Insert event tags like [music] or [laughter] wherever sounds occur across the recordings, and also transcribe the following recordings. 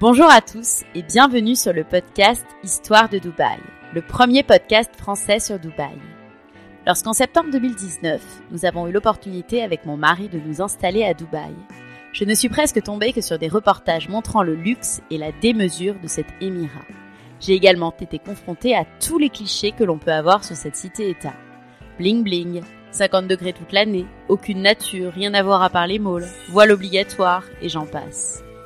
Bonjour à tous et bienvenue sur le podcast Histoire de Dubaï, le premier podcast français sur Dubaï. Lorsqu'en septembre 2019, nous avons eu l'opportunité avec mon mari de nous installer à Dubaï, je ne suis presque tombée que sur des reportages montrant le luxe et la démesure de cet émirat. J'ai également été confrontée à tous les clichés que l'on peut avoir sur cette cité-État. Bling bling, 50 degrés toute l'année, aucune nature, rien à voir à part les malls, voile obligatoire et j'en passe.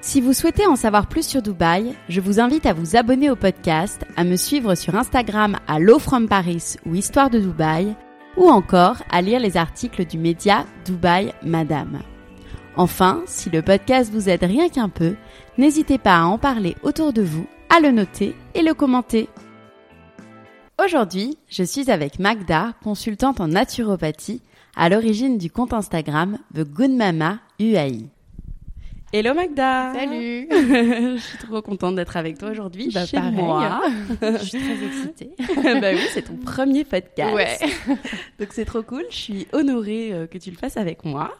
si vous souhaitez en savoir plus sur Dubaï, je vous invite à vous abonner au podcast, à me suivre sur Instagram à Low From Paris ou Histoire de Dubaï, ou encore à lire les articles du média Dubaï Madame. Enfin, si le podcast vous aide rien qu'un peu, n'hésitez pas à en parler autour de vous, à le noter et le commenter. Aujourd'hui, je suis avec Magda, consultante en naturopathie, à l'origine du compte Instagram The Good Mama UAI. Hello Magda Salut [laughs] Je suis trop contente d'être avec toi aujourd'hui bah, chez pareil. moi. [laughs] Je suis très excitée. [laughs] bah oui, c'est ton premier podcast. Ouais. Donc c'est trop cool, je suis honorée euh, que tu le fasses avec moi.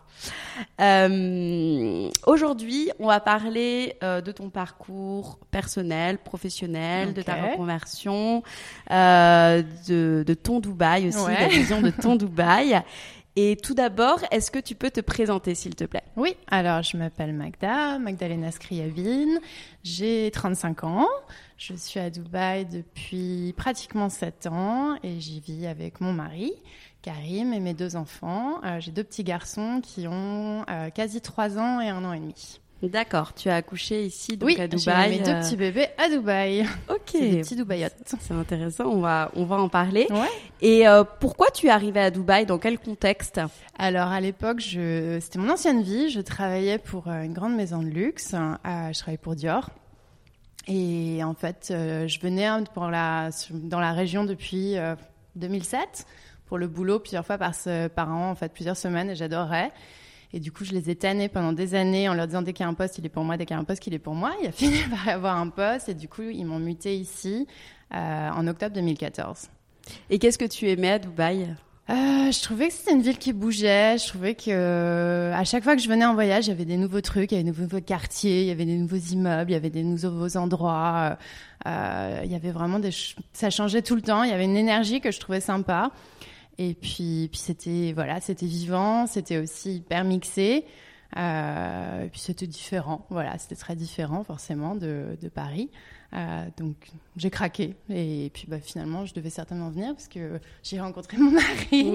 Euh, aujourd'hui, on va parler euh, de ton parcours personnel, professionnel, de ta reconversion, euh, de, de ton Dubaï aussi, Ouais. la vision de ton Dubaï. Et tout d'abord, est-ce que tu peux te présenter s'il te plaît? Oui, alors je m'appelle Magda, Magdalena Skriavin, j'ai 35 ans, je suis à Dubaï depuis pratiquement 7 ans et j'y vis avec mon mari, Karim, et mes deux enfants. Euh, j'ai deux petits garçons qui ont euh, quasi 3 ans et un an et demi. D'accord, tu as accouché ici donc oui, à j'ai Dubaï. mes deux euh, petits bébés à Dubaï. [laughs] Ok, C'est des petits Dubaïotes. c'est intéressant, on va, on va en parler. Ouais. Et euh, pourquoi tu es arrivée à Dubaï? Dans quel contexte? Alors à l'époque, je... c'était mon ancienne vie. Je travaillais pour euh, une grande maison de luxe. Euh, je travaillais pour Dior. Et en fait, euh, je venais pour la... dans la région depuis euh, 2007 pour le boulot plusieurs fois par, ce- par an, en fait plusieurs semaines, et j'adorais. Et du coup, je les ai tannés pendant des années en leur disant dès qu'il y a un poste, il est pour moi, dès qu'il y a un poste, il est pour moi. Il a [laughs] fini par avoir un poste, et du coup, ils m'ont muté ici euh, en octobre 2014. Et qu'est-ce que tu aimais à Dubaï? Euh, je trouvais que c'était une ville qui bougeait. Je trouvais que euh, à chaque fois que je venais en voyage, il y avait des nouveaux trucs, il y avait des nouveaux quartiers, il y avait des nouveaux immeubles, il y avait des nouveaux endroits. euh, il y avait vraiment des, ch- ça changeait tout le temps. Il y avait une énergie que je trouvais sympa. Et puis, puis c'était voilà, c'était vivant, c'était aussi hyper mixé. Euh, et puis c'était différent, voilà, c'était très différent forcément de, de Paris. Euh, donc j'ai craqué et puis bah, finalement je devais certainement venir parce que j'ai rencontré mon mari.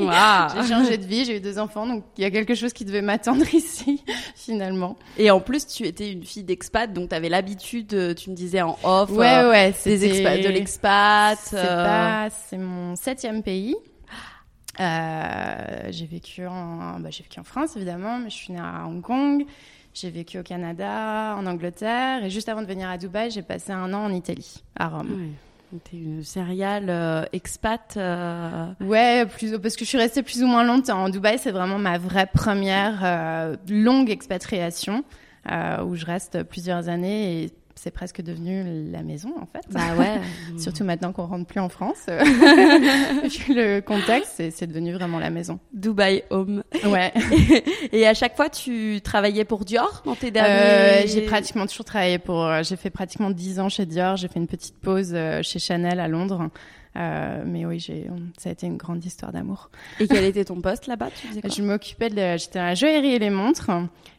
J'ai changé de vie, j'ai eu deux enfants, donc il y a quelque chose qui devait m'attendre [laughs] ici, finalement. Et en plus, tu étais une fille d'expat, donc tu avais l'habitude, tu me disais en off, Ouais, euh, ouais, des expat, de l'expat. C'est euh, pas, c'est mon septième pays. Euh, j'ai vécu en, bah, j'ai vécu en France évidemment, mais je suis née à Hong Kong. J'ai vécu au Canada, en Angleterre, et juste avant de venir à Dubaï, j'ai passé un an en Italie, à Rome. Donc, T'es une céréale euh, expat. euh, Ouais, plus, parce que je suis restée plus ou moins longtemps. En Dubaï, c'est vraiment ma vraie première euh, longue expatriation, euh, où je reste plusieurs années. Et c'est presque devenu la maison en fait. Bah ouais. [laughs] Surtout maintenant qu'on rentre plus en France. [laughs] [laughs] le contexte, c'est devenu vraiment la maison. Dubai Home. Ouais. Et à chaque fois, tu travaillais pour Dior dans tes Euh, derniers. j'ai pratiquement toujours travaillé pour. euh, J'ai fait pratiquement 10 ans chez Dior. J'ai fait une petite pause euh, chez Chanel à Londres. Euh, mais oui. Ça a été une grande histoire d'amour. Et quel était ton poste là-bas Je m'occupais de. J'étais à la joaillerie et les montres.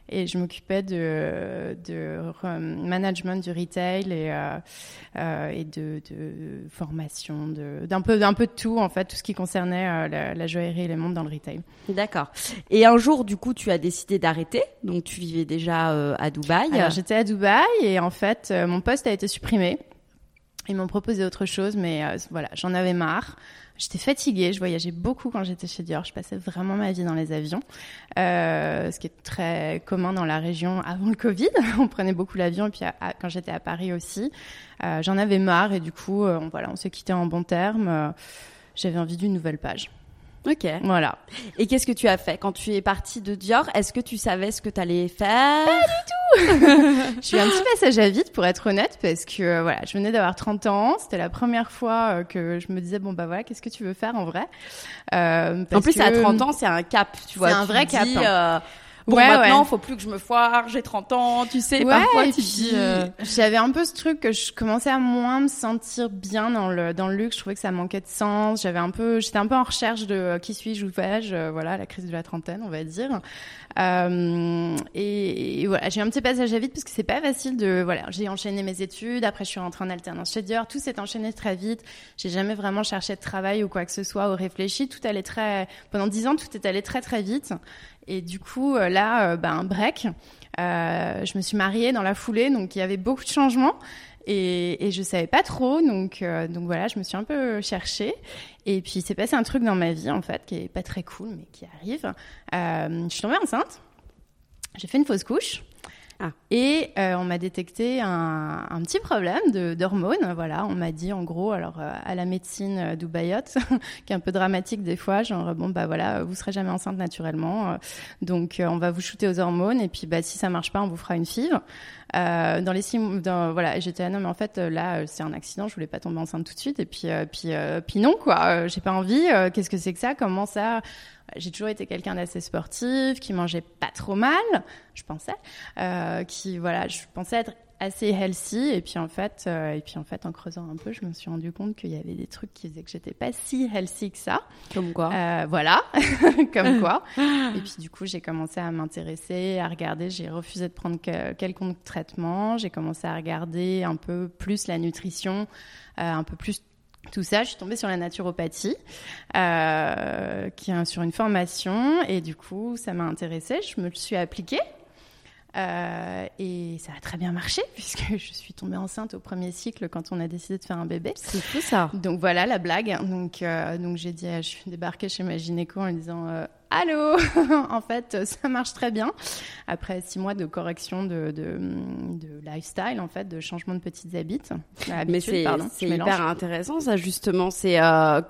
Et je m'occupais de, management du retail et, euh, euh, et de, de formation, d'un peu, d'un peu de tout en fait, tout ce qui concernait la, la joaillerie et les montres dans le retail. D'accord. Et un jour, du coup, tu as décidé d'arrêter. Donc, tu vivais déjà euh, à Dubaï. Alors j'étais à Dubaï et en fait mon poste a été supprimé. Ils m'ont proposé autre chose, mais euh, voilà, j'en avais marre. J'étais fatiguée, je voyageais beaucoup quand j'étais chez Dior, je passais vraiment ma vie dans les avions, euh, ce qui est très commun dans la région avant le Covid. [laughs] on prenait beaucoup l'avion et puis quand j'étais à Paris aussi, euh, j'en avais marre et du coup, euh, on, voilà, on s'est quitté en bon terme. Euh, J'avais envie d'une nouvelle page. Ok. Voilà. Et qu'est-ce que tu as fait quand tu es partie de Dior? Est-ce que tu savais ce que tu allais faire [laughs] Je suis un petit passage à vide pour être honnête parce que euh, voilà, je venais d'avoir 30 ans, c'était la première fois euh, que je me disais bon bah voilà, qu'est-ce que tu veux faire en vrai? Euh, En parce plus, que- à 30 ans, c'est un cap, tu vois. C'est un Tu vrai cap, hein. Bon, Ouais, maintenant, ouais. faut plus que je me foire, j'ai 30 ans, tu sais. Ouais, parfois, et tu puis dis, euh, j'avais un peu ce truc que je commençais à moins me sentir bien dans le dans le luxe. Je trouvais que ça manquait de sens. J'avais un peu, j'étais un peu en recherche de euh, qui suis-je, où vais-je. euh, Voilà, la crise de la trentaine, on va dire. Euh, et, et voilà, j'ai un petit passage à vide parce que c'est pas facile de. Voilà, j'ai enchaîné mes études. Après, je suis rentrée en alternance chez Dior. Tout s'est enchaîné très vite. J'ai jamais vraiment cherché de travail ou quoi que ce soit ou réfléchi. Tout allait très. Pendant dix ans, tout est allé très très vite. Et du coup, euh, là, euh, ben, break. Euh, je me suis mariée dans la foulée, donc il y avait beaucoup de changements. Et, et je savais pas trop, donc donc voilà, je me suis un peu cherchée. Et puis il s'est passé un truc dans ma vie en fait qui est pas très cool, mais qui arrive. Je suis tombée enceinte. J'ai fait une fausse couche. Ah. Et euh, on m'a détecté un, un petit problème d'hormones. Voilà, on m'a dit en gros, alors euh, à la médecine euh, [laughs] qui est un peu dramatique des fois, genre bon bah voilà, vous serez jamais enceinte naturellement, euh, donc euh, on va vous shooter aux hormones et puis bah si ça marche pas, on vous fera une FIV. Euh, dans les six, dans, voilà, j'étais ah non mais en fait euh, là euh, c'est un accident, je voulais pas tomber enceinte tout de suite et puis euh, puis euh, puis non quoi, euh, j'ai pas envie. euh, Qu'est-ce que c'est que ça Comment ça J'ai toujours été quelqu'un d'assez sportif, qui mangeait pas trop mal, je pensais, euh, qui voilà, je pensais être assez healthy et puis en fait euh, et puis en fait en creusant un peu je me suis rendu compte qu'il y avait des trucs qui faisaient que j'étais pas si healthy que ça Comme quoi euh, voilà, [laughs] comme quoi. [laughs] Et puis du coup, j'ai commencé à m'intéresser, à regarder. J'ai refusé de prendre que- quelconque traitement. J'ai commencé à regarder un peu plus la nutrition, euh, un peu plus tout ça. Je suis tombée sur la naturopathie, euh, qui est sur une formation. Et du coup, ça m'a intéressée. Je me le suis appliquée. Euh, et ça a très bien marché [laughs] puisque je suis tombée enceinte au premier cycle quand on a décidé de faire un bébé. C'est fou ça. Donc voilà la blague. Donc, euh, donc j'ai dit, je suis débarquée chez ma gynéco en lui disant Allô [laughs] En fait, ça marche très bien. Après six mois de correction de, de, de lifestyle, en fait, de changement de petites habits. Mais c'est hyper intéressant ça justement. C'est euh,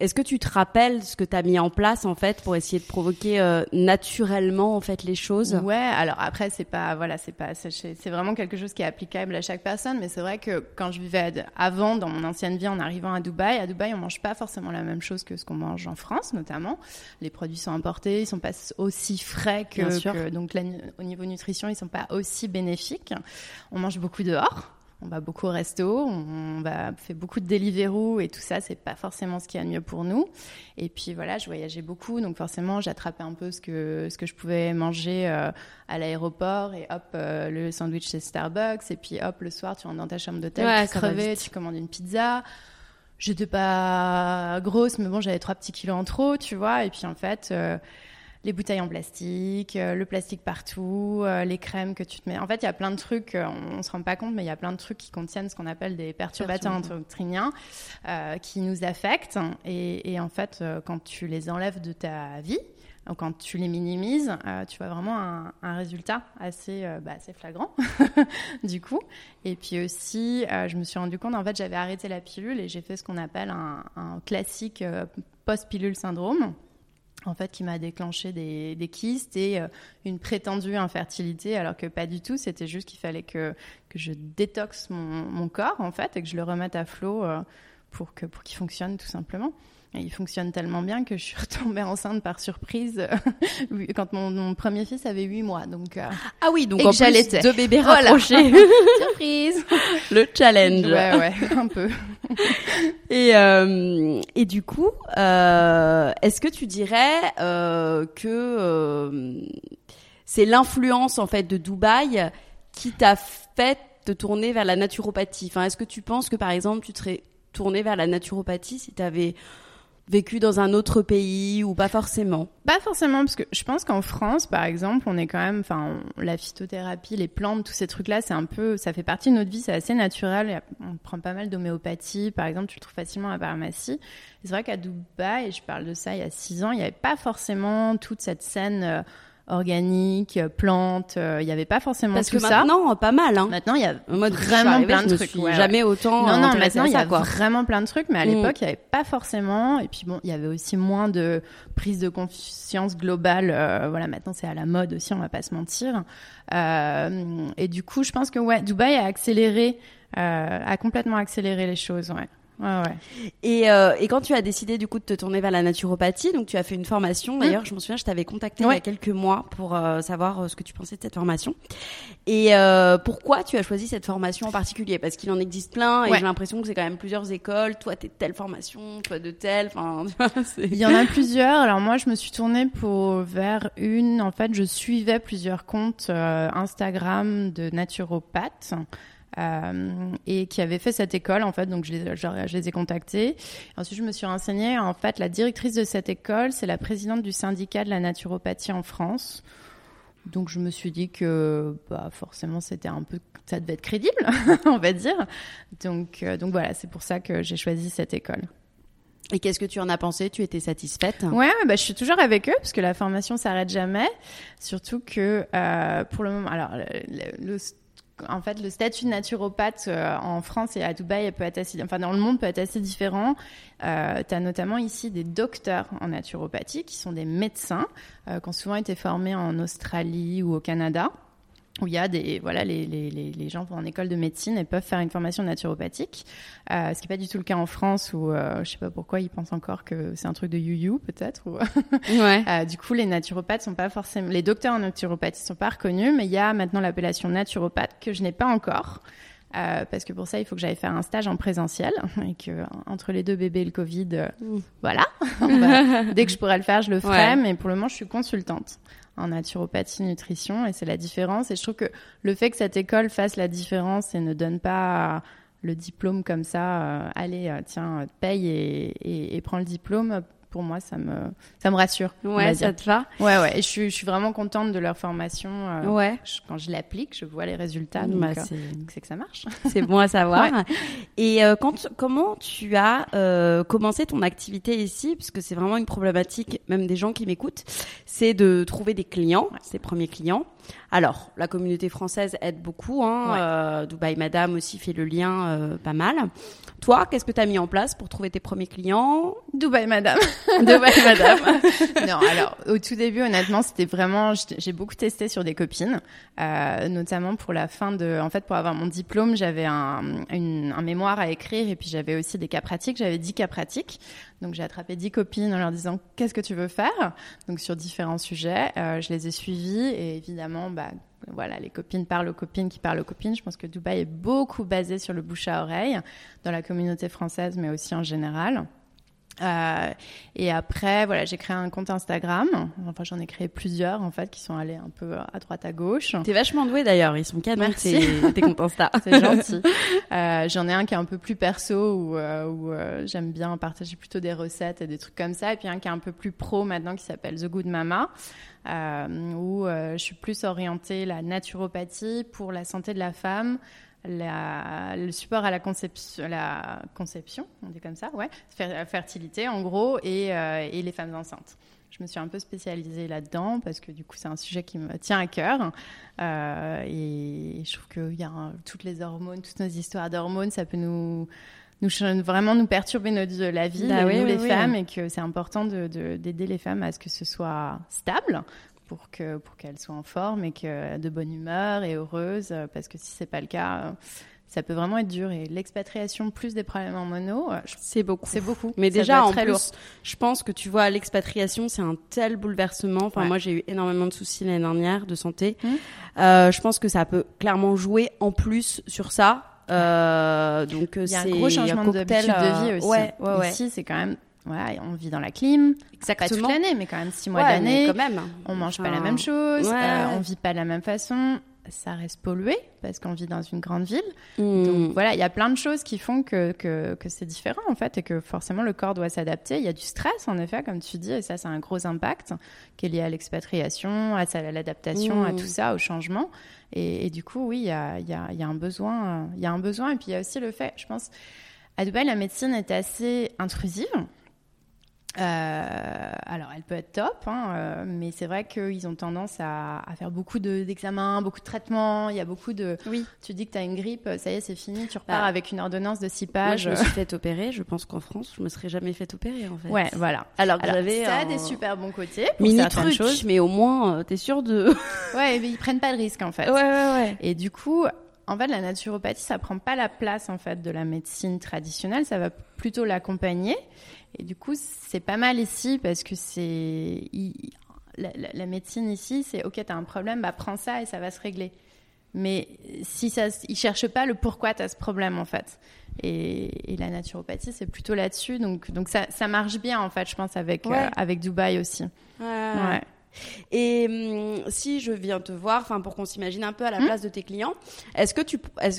est-ce que tu te rappelles ce que tu as mis en place en fait pour essayer de provoquer euh, naturellement en fait les choses? Ouais, alors après c'est pas voilà, c'est pas c'est vraiment quelque chose qui est applicable à chaque personne, mais c'est vrai que quand je vivais avant dans mon ancienne vie en arrivant à Dubaï, à Dubaï on mange pas forcément la même chose que ce qu'on mange en France notamment. Les produits sont importés, ils sont pas aussi frais que, Bien sûr. que- donc la au niveau nutrition ils sont pas aussi bénéfiques. On mange beaucoup dehors. On va beaucoup au resto, on va fait beaucoup de Deliveroo et tout ça, c'est pas forcément ce qui est mieux pour nous. Et puis voilà, je voyageais beaucoup, donc forcément j'attrapais un peu ce que ce que je pouvais manger euh, à l'aéroport et hop euh, le sandwich chez Starbucks et puis hop le soir tu rentres dans ta chambre d'hôtel, Ouais, tu vite. tu commandes une pizza. J'étais pas grosse, mais bon j'avais trois petits kilos en trop, tu vois. Et puis en fait. euh, les bouteilles en plastique, euh, le plastique partout, euh, les crèmes que tu te mets. En fait, il y a plein de trucs, euh, on, on se rend pas compte, mais il y a plein de trucs qui contiennent ce qu'on appelle des perturbateurs endocriniens euh, qui nous affectent. Et, et en fait, quand tu les enlèves de ta vie, quand tu les minimises, euh, tu vois vraiment un, un résultat assez, euh, bah, assez flagrant, [laughs] du coup. Et puis aussi, euh, je me suis rendu compte, en fait, j'avais arrêté la pilule et j'ai fait ce qu'on appelle un, un classique post-pilule syndrome. En fait, qui m'a déclenché des, kystes et euh, une prétendue infertilité, alors que pas du tout. C'était juste qu'il fallait que, que je détoxe mon, corps, en fait, et que je le remette à flot euh, pour qu'il pour qu'il fonctionne, tout simplement. Et il fonctionne tellement bien que je suis [laughs] retombée enceinte par surprise quand mon, mon, premier fils avait 8 mois. Donc, euh, ah oui, donc en plus, deux bébés [laughs] rapprochés. [laughs] surprise Le challenge. Ouais, ouais, un peu. et, euh, et du coup, euh, est-ce que tu dirais euh, que euh, c'est l'influence en fait de Dubaï qui t'a fait te tourner vers la naturopathie? Enfin, est-ce que tu penses que par exemple tu serais tourné vers la naturopathie si tu avais vécu dans un autre pays ou pas forcément? Pas forcément, parce que je pense qu'en France, par exemple, on est quand même, enfin, la phytothérapie, les plantes, tous ces trucs-là, c'est un peu, ça fait partie de notre vie, c'est assez naturel. On prend pas mal d'homéopathie, par exemple, tu le trouves facilement à la pharmacie. C'est vrai qu'à Dubaï, et je parle de ça il y a six ans, il n'y avait pas forcément toute cette scène. Euh, organique, plantes, euh, il n'y avait pas forcément Parce tout que maintenant, pas mal. Hein. Maintenant, il y a vraiment plein de trucs. Ouais, jamais autant. Non, non, maintenant, il y a quoi. vraiment plein de trucs, mais à l'époque, il n'y avait pas forcément. Et puis bon, il y avait aussi moins de prise de conscience globale. Euh, voilà, maintenant, c'est à la mode aussi, on va pas se mentir. Euh, et du coup, je pense que ouais, Dubaï a accéléré, euh, a complètement accéléré les choses. Ouais. Ouais, ouais. Et, euh, et quand tu as décidé du coup de te tourner vers la naturopathie, donc tu as fait une formation. D'ailleurs, mmh. je me souviens, je t'avais contacté ouais. il y a quelques mois pour euh, savoir euh, ce que tu pensais de cette formation. Et pourquoi tu as choisi cette formation en particulier? Parce qu'il en existe plein et j'ai l'impression que c'est quand même plusieurs écoles. Toi, t'es de telle formation, toi de telle. Enfin, [laughs] il y en a plusieurs. Alors moi, je me suis tournée pour vers une. En fait, je suivais plusieurs comptes Instagram de naturopathes. Euh, et qui avait fait cette école en fait. Donc je les, je, je les ai contactés. Ensuite je me suis renseignée. En fait la directrice de cette école c'est la présidente du syndicat de la naturopathie en France. Donc je me suis dit que bah, forcément c'était un peu ça devait être crédible [laughs] on va dire. Donc euh, donc voilà c'est pour ça que j'ai choisi cette école. Et qu'est-ce que tu en as pensé? Tu étais satisfaite? Ouais, bah, je suis toujours avec eux parce que la formation s'arrête jamais. Surtout que euh, pour le moment, alors le, le, en fait, le statut de naturopathe euh, en France et à Dubaï peut être assez, enfin dans le monde peut être assez différent. Euh, tu as notamment ici des docteurs en naturopathie qui sont des médecins euh, qui ont souvent été formés en Australie ou au Canada où il y a des voilà les, les, les gens vont en école de médecine et peuvent faire une formation naturopathique euh, ce qui n'est pas du tout le cas en France où euh, je sais pas pourquoi ils pensent encore que c'est un truc de you peut-être ou... [laughs] ouais. euh, du coup les naturopathes sont pas forcément les docteurs en naturopathie sont pas reconnus mais il y a maintenant l'appellation naturopathe que je n'ai pas encore euh, parce que pour ça, il faut que j'aille faire un stage en présentiel [laughs] et que entre les deux bébés et le Covid, euh, voilà. va, [laughs] dès que je pourrai le faire, je le ferai. Ouais. Mais pour le moment, je suis consultante en naturopathie nutrition et c'est la différence. Et je trouve que le fait que cette école fasse la différence et ne donne pas le diplôme comme ça, euh, allez, tiens, paye et prends le diplôme pour moi, ça me, ça me rassure. Ouais, ça te va? Ouais, ouais. Et je suis, je suis vraiment contente de leur formation. Euh, ouais. Je, quand je l'applique, je vois les résultats. Bah, donc, c'est que ça marche. [laughs] C'est bon à savoir. Ouais. Et euh, quand, comment tu as euh, commencé ton activité ici, puisque c'est vraiment une problématique, même des gens qui m'écoutent, c'est de trouver des clients, ouais. ses premiers clients. Alors, la communauté française aide beaucoup. Hein, ouais. Dubaï Madame aussi fait le lien euh, pas mal. Toi, qu'est-ce que tu as mis en place pour trouver tes premiers clients? Dubaï Madame. [laughs] Dubaï Madame. [laughs] non, alors au tout début, honnêtement, c'était vraiment. J'ai beaucoup testé sur des copines, euh, notamment pour la fin de. En fait, pour avoir mon diplôme, j'avais un, un mémoire à écrire et puis j'avais aussi des cas pratiques. J'avais 10 cas pratiques. Donc j'ai attrapé 10 copines en leur disant qu'est-ce que tu veux faire? Donc sur différents sujets, euh, je les ai suivies et évidemment, bah voilà, les copines parlent aux copines qui parlent aux copines. Je pense que Dubaï est beaucoup basé sur le bouche à oreille dans la communauté française, mais aussi en général. Euh, et après, voilà, j'ai créé un compte Instagram. Enfin, j'en ai créé plusieurs, en fait, qui sont allés un peu à droite, à gauche. T'es vachement douée d'ailleurs. Ils sont canons, Merci. tes, tes comptes Insta. [laughs] C'est gentil. Euh, j'en ai un qui est un peu plus perso, où, euh, où j'aime bien partager plutôt des recettes et des trucs comme ça. Et puis un qui est un peu plus pro maintenant, qui s'appelle The Good Mama. Euh, où je suis plus orientée la naturopathie pour la santé de la femme, la, le support à la conception, la conception, on dit comme ça, ouais, fertilité en gros, et, euh, et les femmes enceintes. Je me suis un peu spécialisée là-dedans parce que du coup c'est un sujet qui me tient à cœur euh, et je trouve qu'il y a un, toutes les hormones, toutes nos histoires d'hormones, ça peut nous nous vraiment nous perturber notre la vie, Bah nous oui, les oui, oui. femmes, et que c'est important de de- d'aider les femmes à ce que ce soit stable pour que pour qu'elles soient en forme et que de bonne humeur et heureuses, euh, parce que si c'est pas le cas, euh, ça peut vraiment être dur. Et l'expatriation plus des problèmes en mono, euh, C'est beaucoup. c'est beaucoup. Mais Ça déjà, en très plus, lourd. je pense que tu vois, l'expatriation, c'est un tel bouleversement. Enfin, Ouais. moi, j'ai eu énormément de soucis l'année dernière de santé. Euh, je pense que ça peut clairement jouer en plus sur ça. Euh, donc, a un c'est gros changement d'habitude de vie euh, aussi. Ouais, ouais, ouais. Ici, c'est quand même, voilà, on vit dans la clim, pas toute Exactement. l'année, mais quand même six mois Ouais, d'année. quand même. On mange pas la même chose, ouais, euh, on vit pas de la même façon. Ça reste pollué parce qu'on vit dans une grande ville. Hmm. Donc voilà, il y a plein de choses qui font que, que, que c'est différent en fait et que forcément le corps doit s'adapter. Il y a du stress en effet, comme tu dis, et ça, c'est un gros impact qui est lié à l'expatriation, à l'adaptation, à Mm. tout ça, au changement. Et, et du coup, oui, il y a, y, a, il y a un besoin. Il y a un besoin. Et puis il y a aussi le fait, je pense, à Dubaï, la médecine est assez intrusive. Euh, alors, elle peut être top, hein, euh, mais c'est vrai qu'ils ont tendance à, à faire beaucoup de- d'examens, beaucoup de traitements. Il y a beaucoup de. Oui. Tu dis que tu as une grippe, ça y est, c'est fini, tu repars Bah, avec une ordonnance de six Moi, pages. je me suis fait opérer. Je pense qu'en France, je me serais jamais fait opérer, en fait. Ouais, voilà. Alors que j'avais ça a un des super bons côtés pour mini certaines choses. mais au moins, euh, t'es sûr de. Ouais, mais ils prennent pas de risque en fait. ouais, ouais. Et du coup, en fait, la naturopathie, ça prend pas la place en fait de la médecine traditionnelle, ça va plutôt l'accompagner. Et du coup, c'est pas mal ici parce que c'est la, la- la médecine ici, c'est ok, t'as un problème, bah prends ça et ça va se régler. Mais si ça, ils cherchent pas le pourquoi t'as ce problème en fait. Et, et la naturopathie, c'est plutôt là-dessus. Donc, donc ça, ça marche bien en fait, je pense avec Ouais. euh, avec Dubaï aussi. Ouais. Ouais. Et hum, si je viens te voir, enfin pour qu'on s'imagine un peu à la Hmm? place de tes clients, est-ce que tu,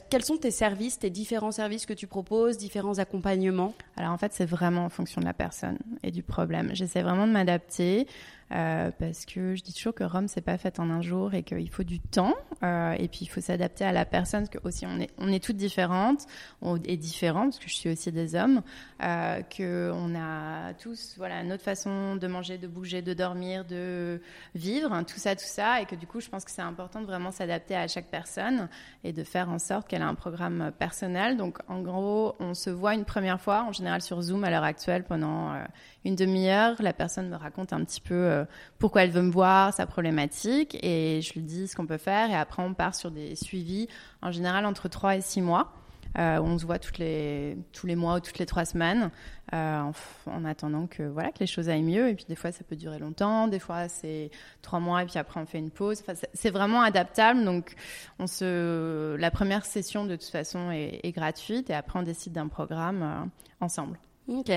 quels sont tes services, tes différents services que tu proposes, différents accompagnements? Alors en fait, c'est vraiment en fonction de la personne et du problème. J'essaie vraiment de m'adapter euh, parce que je dis toujours que Rome c'est pas fait en un jour et qu'il faut du temps euh, et puis il faut s'adapter à la personne parce que aussi on est on est toutes différentes, on est différents parce que je suis aussi des hommes, euh, que on a tous voilà notre façon de manger, de bouger, de dormir, de vivre, hein, tout ça, tout ça et que du coup je pense que c'est important de vraiment s'adapter à chaque personne et de faire en sorte qu'elle a un programme personnel. Donc, en gros, on se voit une première fois, en général sur Zoom à l'heure actuelle, pendant euh, une demi-heure. La personne me raconte un petit peu euh, pourquoi elle veut me voir, sa problématique, et je lui dis ce qu'on peut faire. Et après, on part sur des suivis, en général entre 3 et 6 mois. Euh, on se voit toutes les, tous les mois ou toutes les trois semaines euh, en, attendant que voilà que les choses aillent mieux et puis des fois ça peut durer longtemps des fois c'est trois mois et puis après on fait une pause c'est- vraiment adaptable donc on se la première session de toute façon est, est gratuite et après on décide d'un programme euh, ensemble Ok.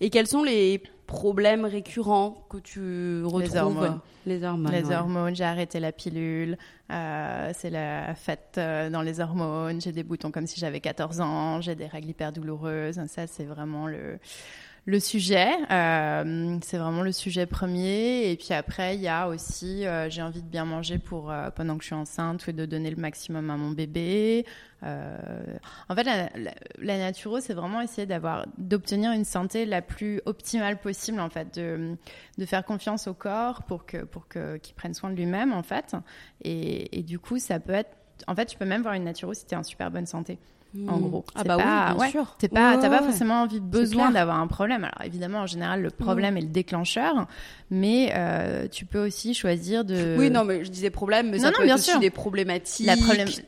Et quels sont les problèmes récurrents que tu retrouves hormones. Les hormones. les ouais. hormones j'ai arrêté la pilule euh, c'est la fête euh, dans les hormones j'ai des boutons comme si j'avais 14 ans j'ai des règles hyper douloureuses ça c'est vraiment le le sujet, euh, c'est vraiment le sujet premier. Et puis après, il y a aussi, euh, j'ai envie de bien manger pour euh, pendant que je suis enceinte et de donner le maximum à mon bébé. En fait, la, naturo, c'est vraiment essayer d'avoir, d'obtenir une santé la plus optimale possible, en fait, de, de faire confiance au corps pour que, pour que, qu'il prenne soin de lui-même, en fait. Et, et du coup, ça peut être, en fait, tu peux même voir une naturo si tu es en super bonne santé. En Hmm. gros, Ah bah pas- oui, bien ouais, sûr. T'es pas, Ouais, t'as pas forcément envie, besoin d'avoir un problème. Alors évidemment, en général, le problème est le déclencheur, mais euh, tu peux aussi choisir de. Oui, non, mais je disais problème, mais Non, ça non, peut bien être aussi sûr. des problématiques. La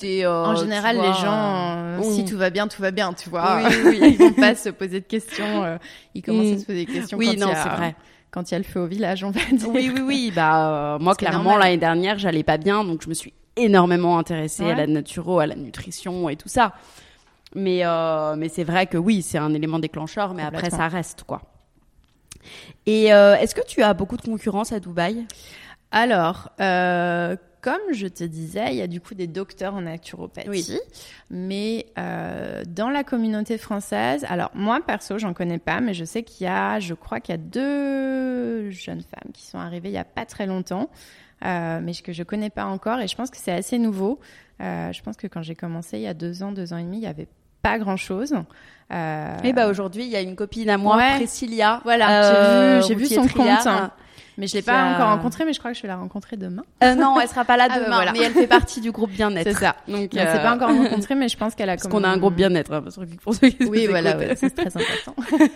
des, euh, En général, vois, les gens, euh, oui. si tout va bien, tout va bien, tu vois. Oui, oui. [laughs] Ils vont pas se poser de questions. ils commencent Mm. à se poser des questions Oui, quand, non, il y a, c'est vrai. quand il y a le feu au village, on va dire. Oui, oui, oui. Bah, euh, moi, clairement, l'année dernière, j'allais pas bien, donc je me suis énormément intéressée à la naturo, à la nutrition et tout ça. Mais, euh, mais c'est vrai que oui, c'est un élément déclencheur, mais après, ça reste, quoi. Et euh, est-ce que tu as beaucoup de concurrence à Dubaï? Alors, euh, comme je te disais, il y a du coup des docteurs en naturopathie, Oui. mais euh, dans la communauté française, alors moi perso, j'en connais pas, mais je sais qu'il y a, je crois qu'il y a deux jeunes femmes qui sont arrivées il y a pas très longtemps, euh, mais que je connais pas encore, et je pense que c'est assez nouveau. Euh, je pense que quand j'ai commencé il y a deux ans, deux ans et demi, il y avait pas grand chose. Euh, Et bah aujourd'hui, il y a une copine à moi, Ouais. Priscilla. Voilà, j'ai vu- j'ai vu son compte. Mais je l'ai pas a- encore rencontrée, mais je crois que je vais la rencontrer demain. Euh, non, elle sera pas là [laughs] Ah, demain, bah, voilà. mais elle fait partie du groupe bien-être. C'est ça. Donc, euh, pas encore rencontrée, mais je pense qu'elle a [laughs] Parce qu'on a un groupe bien-être, hein, pour ceux qui Oui, voilà, ouais, c'est très important. [laughs]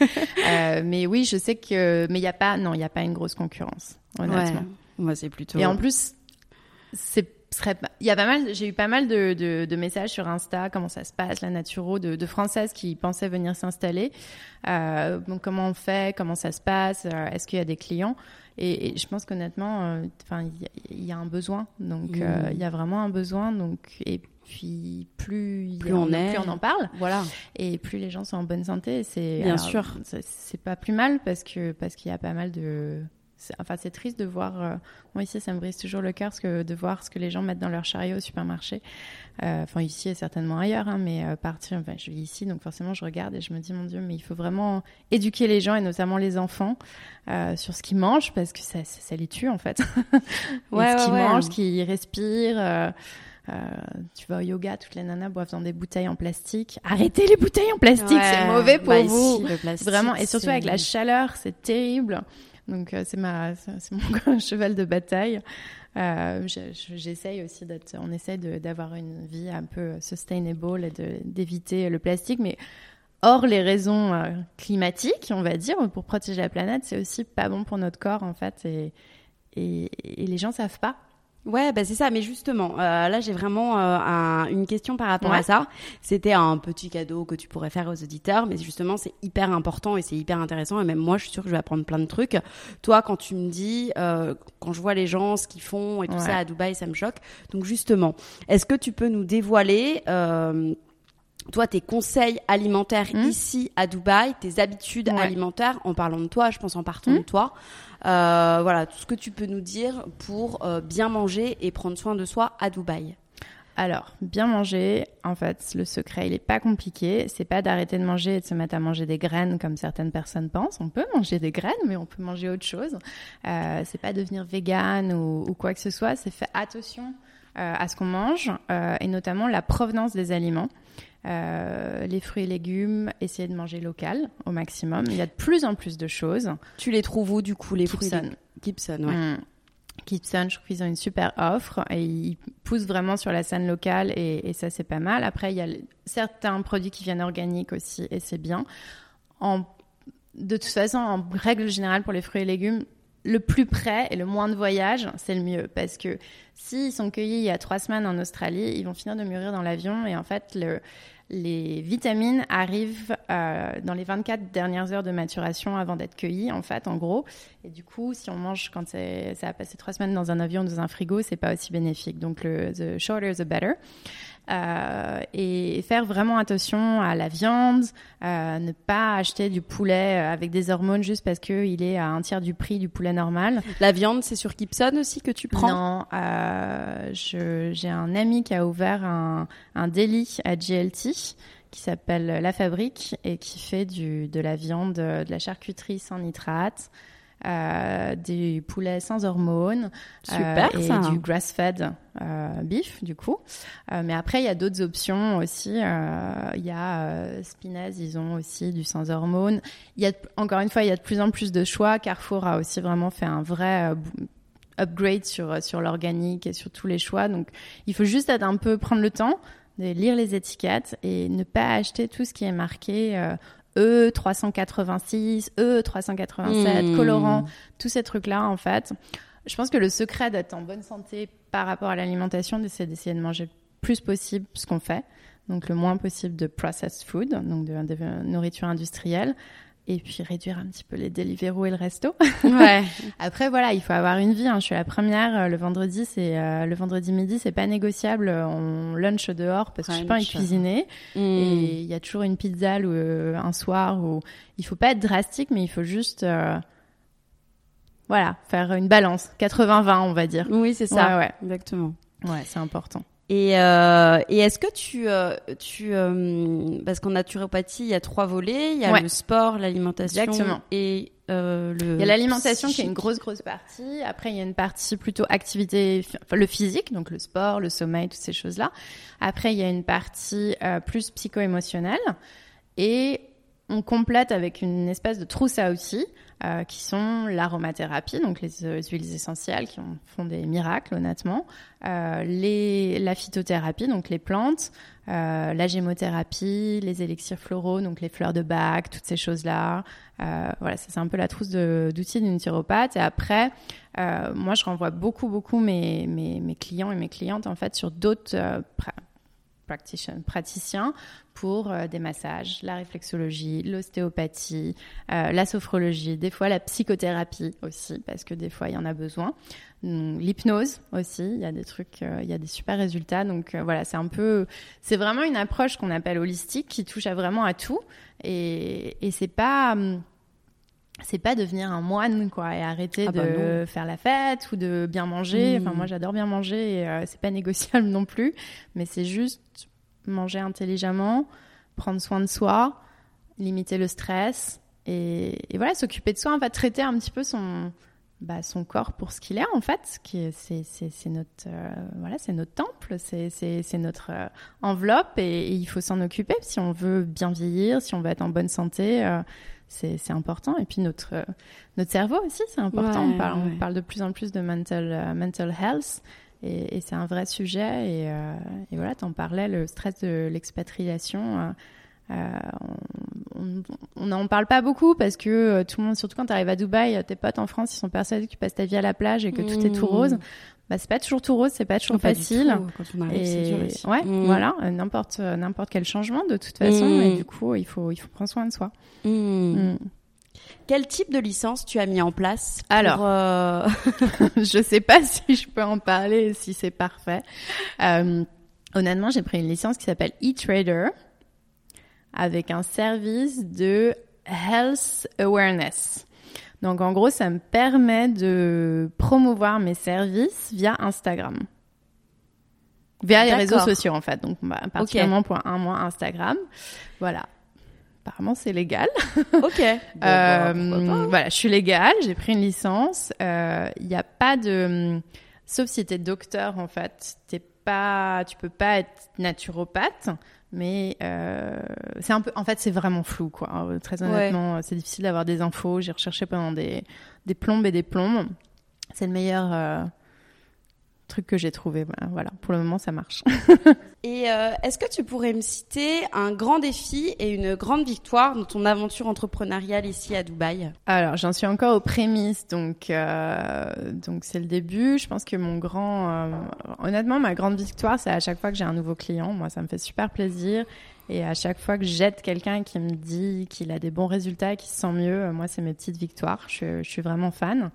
Euh, mais oui, je sais que, mais il y a pas, non, il y a pas une grosse concurrence, honnêtement. Ouais. Moi, c'est plutôt. Et en plus, c'est serait il y a pas mal, j'ai eu pas mal de, de, de messages sur Insta, comment ça se passe, la naturo, de, de Françaises qui pensaient venir s'installer. Euh, donc comment on fait, comment ça se passe, euh, est-ce qu'il y a des clients? Et, et je pense qu'honnêtement, euh, enfin, il y, a- il y a un besoin. Donc euh, il y a vraiment un besoin. Donc et puis plus, a- Plus on est. plus on en parle voilà. et plus les gens sont en bonne santé. C'est Bien alors, sûr. c'est- pas plus mal parce que parce qu'il y a pas mal de Enfin, c'est triste de voir. euh, moi ici, ça me brise toujours le cœur, que de voir ce que les gens mettent dans leur chariot au supermarché. Euh, Enfin, ici et certainement ailleurs, hein, mais euh, partir. Enfin, je vis ici, donc forcément, je regarde et je me dis, mon Dieu, mais il faut vraiment éduquer les gens et notamment les enfants sur ce qu'ils mangent, parce que ça, ça, ça les tue en fait. [laughs] Et Ouais, ce qu'ils ouais, ouais. mangent, ce qu'ils respirent. euh, tu vas au yoga, toutes les nanas boivent dans des bouteilles en plastique. Arrêtez les bouteilles en plastique, c'est mauvais pour Bah, vous. ici, le plastique, Vraiment, et surtout avec la chaleur, c'est terrible. Donc euh, c'est mon [laughs] cheval de bataille. Euh, je- je- J'essaye aussi d'être, on essaye d'avoir une vie un peu sustainable et d'éviter le plastique, mais hors les raisons euh, climatiques, on va dire, pour protéger la planète, c'est aussi pas bon pour notre corps en fait, et, et, et les gens savent pas. Ouais, bah c'est ça. Mais justement, euh, là, j'ai vraiment euh, un- une question par rapport Ouais. à ça. C'était un petit cadeau que tu pourrais faire aux auditeurs, mais justement, c'est hyper important et c'est hyper intéressant. Et même moi, je suis sûre que je vais apprendre plein de trucs. Toi, quand tu me dis, euh, quand je vois les gens, ce qu'ils font et tout Ouais. ça à Dubaï, ça me choque. Donc justement, est-ce que tu peux nous dévoiler euh, toi, tes conseils alimentaires Hmm. ici à Dubaï, tes habitudes Ouais. alimentaires, en parlant de toi, je pense en partant Hmm. de toi, euh, voilà, tout ce que tu peux nous dire pour euh, bien manger et prendre soin de soi à Dubaï. Alors, bien manger, en fait, le secret, il est pas compliqué. C'est pas d'arrêter de manger et de se mettre à manger des graines comme certaines personnes pensent. On peut manger des graines, mais on peut manger autre chose. Euh, c'est pas devenir vegan ou, quoi que ce soit. C'est faire attention euh, à ce qu'on mange et notamment la provenance des aliments. Euh, les fruits et légumes, essayer de manger local au maximum. Il y a de plus en plus de choses. Tu les trouves où du coup les fruits Gibson. Gibson, ouais. Mm. Gibson, je trouve qu'ils ont une super offre et ils poussent vraiment sur la scène locale et, et ça c'est pas mal. Après, il y a certains produits qui viennent organiques aussi et c'est bien. En, de toute façon, en règle générale pour les fruits et légumes, le plus près et le moins de voyage, c'est le mieux parce que s'ils sont cueillis il y a trois semaines en Australie, ils vont finir de mûrir dans l'avion et en fait le les vitamines arrivent euh, dans les 24 dernières heures de maturation avant d'être cueillies, en fait, en gros. Et du coup, si on mange quand ça a passé trois semaines dans un avion, dans un frigo, c'est pas aussi bénéfique. Donc, le the shorter, the better. Euh, et faire vraiment attention à la viande, euh, ne pas acheter du poulet euh, avec des hormones juste parce qu'il est à un tiers du prix du poulet normal. La viande, c'est sur Gibson aussi que tu prends? Non, euh, j'ai un ami qui a ouvert un, un deli à GLT qui s'appelle La Fabrique et qui fait du, de la viande, euh, de la charcuterie sans nitrate, euh, du poulet sans hormones Super, euh, et ça. du grass-fed euh, beef du coup. Euh, mais après, il y a d'autres options aussi. Euh, Il y a euh, Spinaz, ils ont aussi du sans hormones. Il y a encore une fois, il y a de plus en plus de choix. Carrefour a aussi vraiment fait un vrai euh, upgrade sur sur l'organique et sur tous les choix. Donc, il faut juste être un peu prendre le temps de lire les étiquettes et ne pas acheter tout ce qui est marqué euh, E 386, E 387, Hmm. colorant, tous ces trucs-là en fait. Je pense que le secret d'être en bonne santé par rapport à l'alimentation, c'est d'essayer de manger le plus possible ce qu'on fait, donc le moins possible de processed food, donc de, de nourriture industrielle, et puis réduire un petit peu les Deliveroo et le resto. Ouais. [laughs] Après voilà, il faut avoir une vie. hein. Je suis la première. euh, Le vendredi, c'est euh, le vendredi midi, c'est pas négociable. On lunch dehors parce que je suis pas envie de Brunch. cuisiner. Mm. Et il y a toujours une pizza ou euh, un soir où il faut pas être drastique, mais il faut juste euh, voilà faire une balance 80-20 on va dire. Oui, c'est ça. Ouais, ouais. Exactement. Ouais, c'est important. Et, euh, et est-ce que tu, euh, tu euh, parce qu'en naturopathie, il y a trois volets, il y a Ouais. le sport, l'alimentation Exactement. et euh, le. Il y a l'alimentation qui est une grosse grosse partie. Après, il y a une partie plutôt activité, enfin, le physique, donc le sport, le sommeil, toutes ces choses-là. Après, il y a une partie euh, plus psycho-émotionnelle. Et on complète avec une espèce de trousse à outils euh, qui sont l'aromathérapie, donc les, euh, huiles essentielles qui font des miracles honnêtement, euh, les, la phytothérapie, donc les plantes, la gémothérapie, les élixirs floraux, donc les fleurs de bac, toutes ces choses-là. Voilà, c'est un peu la trousse d'outils d'une thyropathe. Et après, moi je renvoie beaucoup, beaucoup mes, mes, mes, clients et mes clientes en fait sur d'autres praticiens pour euh, des massages, la réflexologie, l'ostéopathie, euh, la sophrologie, des fois la psychothérapie aussi, parce que des fois il y en a besoin. L'hypnose aussi, il y a des trucs, euh, il y a des super résultats. Donc voilà, c'est un peu, c'est vraiment une approche qu'on appelle holistique qui touche à vraiment à tout. Et, et c'est pas hum, c'est pas devenir un moine quoi et arrêter Ah de bah non. faire la fête ou de bien manger. Mmh. Enfin moi j'adore bien manger et euh, c'est pas [laughs] négociable non plus, mais c'est juste manger intelligemment, prendre soin de soi, limiter le stress et, et voilà s'occuper de soi en fait traiter un petit peu son bah, son corps pour ce qu'il est en fait, qui est- c'est c'est notre euh, voilà c'est notre temple, c'est c'est c'est notre euh, enveloppe et, et il faut s'en occuper si on veut bien vieillir, si on veut être en bonne santé. C'est important et puis notre euh, notre cerveau aussi c'est important Ouais, on, parle, ouais. on parle de plus en plus de mental euh, mental health et, et c'est un vrai sujet et, euh, et voilà t'en parlais le stress de l'expatriation euh, on- on n'en parle pas beaucoup parce que tout le monde, surtout quand tu arrives à Dubaï, tes potes en France, ils sont persuadés que tu passes ta vie à la plage et que tout est tout Mmh. rose. Bah, c'est pas toujours tout rose, c'est pas toujours Pas du facile. tout. Quand on arrive, c'est Et dur aussi. ouais, Mm. voilà, euh, n'importe euh, n'importe quel changement de toute façon. Mm. Et du coup, il faut il faut prendre soin de soi. Mm. Mm. Quel type de licence tu as mis en place pour, Alors. euh, [laughs] je sais pas si je peux en parler, si c'est parfait. Euh, honnêtement, j'ai pris une licence qui s'appelle e-trader avec un service de health awareness. Donc en gros, ça me permet de promouvoir mes services via Instagram. Via les réseaux sociaux en fait. Donc bah, particulièrement pour un mois Instagram. Voilà. Apparemment, c'est légal. [laughs] Ok. Bon, Euh, bon, pourquoi pas. voilà, je suis légale, j'ai pris une licence. Euh, Il n'y a pas de, sauf si t'es docteur en fait, t'es pas, tu peux pas être naturopathe, mais euh, c'est un peu, en fait, c'est vraiment flou quoi. Euh, Très honnêtement, c'est difficile d'avoir des infos. J'ai recherché pendant des, des plombes et des plombes. C'est le meilleur euh, truc que j'ai trouvé. Voilà, Voilà, pour le moment, ça marche. [laughs] Et euh, est-ce que tu pourrais me citer un grand défi et une grande victoire dans ton aventure entrepreneuriale ici à Dubaï? Alors, j'en suis encore aux prémices, donc euh, donc c'est le début. Je pense que mon grand, euh, honnêtement, ma grande victoire, c'est à chaque fois que j'ai un nouveau client. Moi, ça me fait super plaisir. Et à chaque fois que j'aide quelqu'un qui me dit qu'il a des bons résultats, qu'il se sent mieux, moi, c'est mes petites victoires. Je, je suis vraiment fan.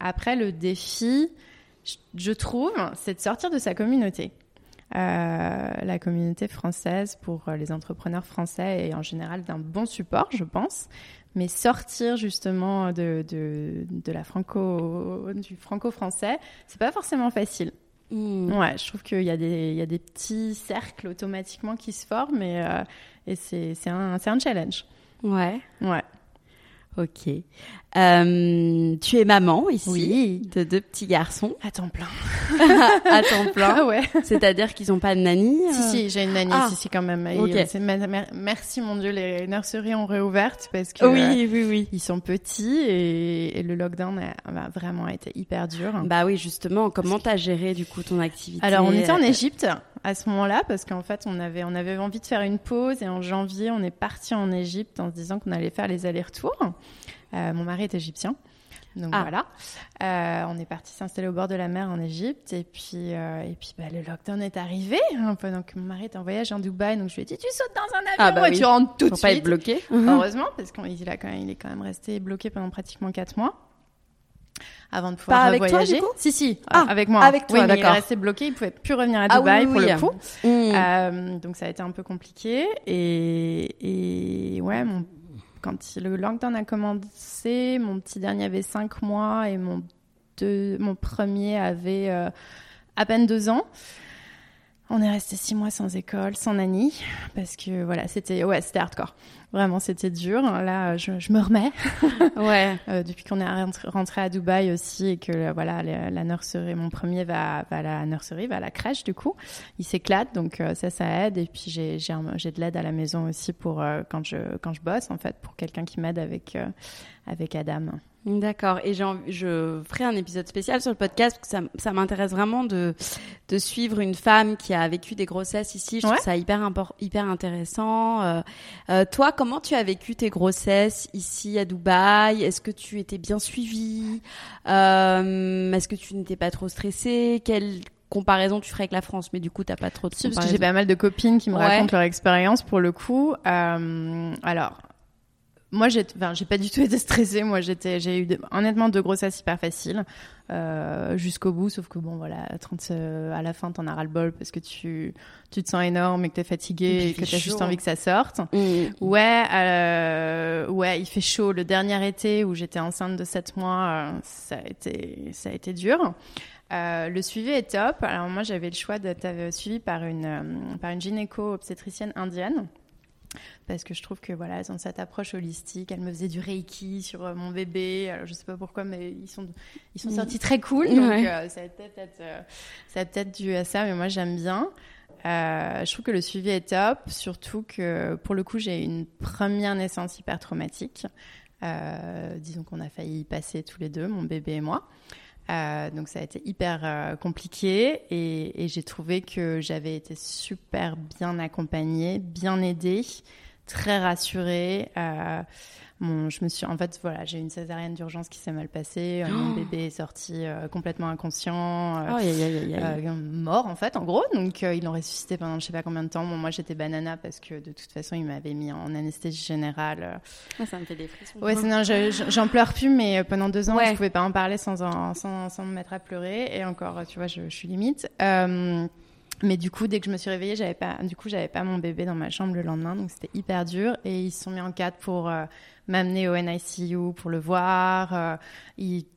Après, le défi, je, trouve, c'est de sortir de sa communauté. Euh, la communauté française pour euh, les entrepreneurs français est en général d'un bon support, je pense. Mais sortir justement de, de, de la franco, du franco-français, c'est pas forcément facile. Hmm. Ouais, je trouve qu'il y, a des- il y a des petits cercles automatiquement qui se forment et, euh, et c'est c'est un, c'est un challenge. Ouais. Ouais. Ok. Euh, tu es maman ici Oui. de deux petits garçons À temps plein. [laughs] à temps plein. Ah ouais. C'est-à-dire qu'ils n'ont pas de nanny Si, euh si, j'ai une nanny, Ah. si, si, quand même. Et, Ok. euh, mer- merci, mon Dieu, les nurseries ont réouvert parce que euh, Oui, oui, oui. ils sont petits et, et le lockdown a, vraiment été hyper dur. Bah oui, justement. Comment t'as géré du coup ton activité Alors, on était en Égypte à ce moment-là parce qu'en fait, on avait, on avait envie de faire une pause et en janvier, on est parti en Égypte en se disant qu'on allait faire les allers-retours. Euh, mon mari est égyptien. Donc Ah. voilà, Euh, on est parti s'installer au bord de la mer en Égypte et puis euh, et puis bah, le lockdown est arrivé hein, que mon mari est en voyage en Dubaï donc je lui ai dit tu sautes dans un avion Ah bah et oui. tu rentres tout Pour de pas suite être bloqué. [laughs] heureusement parce qu'il a quand même, il est quand même resté bloqué pendant pratiquement quatre mois avant de pouvoir Pas avec toi, du coup? Si si, Ah, avec moi. avec toi, oui, mais il est resté bloqué, il pouvait plus revenir à Ah oui, Dubaï pour oui. le coup. Hmm. Euh, donc ça a été un peu compliqué et, et ouais, mon, quand le lockdown a commencé, mon petit dernier avait cinq mois et mon premier avait euh, à peine deux ans. On est resté six mois sans école, sans nanny, parce que voilà, c'était ouais, c'était hardcore. Vraiment, c'était dur. Là, je, je me remets. [laughs] ouais. Euh, depuis qu'on est rentré à Dubaï aussi et que voilà, la, nurserie, mon premier va, va, à la nurserie, va à la crèche du coup. Il s'éclate, donc euh, ça, ça aide. Et puis j'ai j'ai de l'aide à la maison aussi pour euh, quand je quand je bosse en fait, pour quelqu'un qui m'aide avec avec Adam. D'accord. Et je ferai un épisode spécial sur le podcast parce que ça, ça m'intéresse vraiment de, de suivre une femme qui a vécu des grossesses ici. Je trouve ça hyper, hyper intéressant. Euh, euh, toi, comment tu as vécu tes grossesses ici à Dubaï? Est-ce que tu étais bien suivie? Euh, Est-ce que tu n'étais pas trop stressée? Quelle comparaison tu ferais avec la France? Mais du coup, t'as pas trop de si, parce que j'ai pas mal de copines qui me racontent leur expérience pour le coup. alors, moi, j'ai, enfin, j'ai pas du tout [laughs] été stressée. Moi, j'étais, j'ai eu honnêtement deux grossesses hyper faciles euh, jusqu'au bout. Sauf que bon, voilà, 30, euh, à la fin, t'en as ras le bol parce que tu, tu te sens énorme et que t'es fatigué et, que t'as juste envie que ça sorte. Mmh. Ouais, euh, ouais, il fait chaud. Le dernier été où j'étais enceinte de 7 mois, ça a été, ça a été dur. Euh, le suivi est top. Alors moi, j'avais le choix d'être suivi par une, par une gynéco obstétricienne indienne parce que je trouve que voilà, elles ont cette approche holistique. Elle me faisait du reiki sur euh, mon bébé. Alors, je sais pas pourquoi, mais ils sont ils sont mm. sortis très cool. Donc euh, ça a peut-être euh, ça a peut-être dû à ça, mais moi j'aime bien. je trouve que le suivi est top, surtout que pour le coup j'ai une première naissance hyper traumatique. disons qu'on a failli y passer tous les deux, mon bébé et moi. Euh, donc ça a été hyper euh, compliqué et, et j'ai trouvé que j'avais été super bien accompagnée, bien aidée, très rassurée. Euh, je me suis, en fait, voilà, j'ai une césarienne d'urgence qui s'est mal passée. Euh, mon oh bébé est sorti euh, complètement inconscient, euh, mort en fait, en gros. Donc ils l'ont ressuscité pendant je sais pas combien de temps. moi j'étais banana parce que de toute façon ils m'avaient mis en anesthésie générale. Ça me fait des frissons. Ouais, non, j'en pleure plus, mais pendant deux ans je pouvais pas en parler sans, sans, sans me mettre à pleurer. Et encore, tu vois, je, je suis limite. Mais du coup, dès que je me suis réveillée, j'avais pas, du coup, j'avais pas mon bébé dans ma chambre le lendemain, donc c'était hyper dur. Et ils se sont mis en cadre pour m'amener au NICU pour le voir. Euh,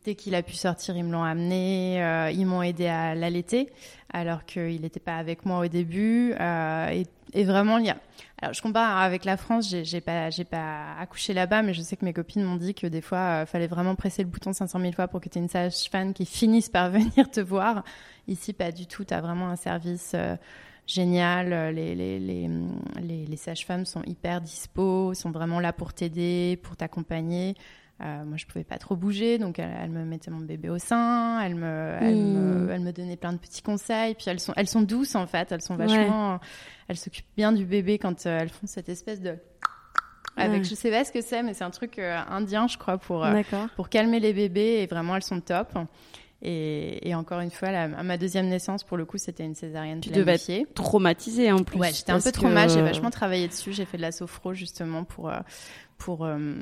dès qu'il a pu sortir, ils me l'ont amené. Euh, ils m'ont aidé à l'allaiter, alors qu'il n'était pas avec moi au début. Euh, et, vraiment, il y a. Alors, je compare avec la France, j'ai pas, j'ai pas accouché là-bas, mais je sais que mes copines m'ont dit que des fois, il fallait vraiment presser le bouton 500 000 fois pour que tu aies une sage-femme qui finisse par [laughs] venir te voir. Ici, pas du tout. Tu as vraiment un service génial. Euh, les, les, les, les, sages-femmes sont hyper dispo, sont vraiment là pour t'aider, pour t'accompagner. Euh, moi, je pouvais pas trop bouger, donc elle, me mettait mon bébé au sein, elle me, elle, me, hmm. elle, me, donnait plein de petits conseils. Puis elles sont, elles sont douces en fait, elles sont vachement, elles s'occupent bien du bébé quand euh, elles font cette espèce de avec, je sais pas ce que c'est, mais c'est un truc indien, je crois, pour pour calmer les bébés. Et vraiment, elles sont top. Et, et, encore une fois, ma deuxième naissance, pour le coup, c'était une césarienne tu devais être traumatisée en plus. Ouais, j'étais un peu traumatisée. J'ai vachement travaillé dessus. J'ai fait de la sophro justement pour euh, pour euh,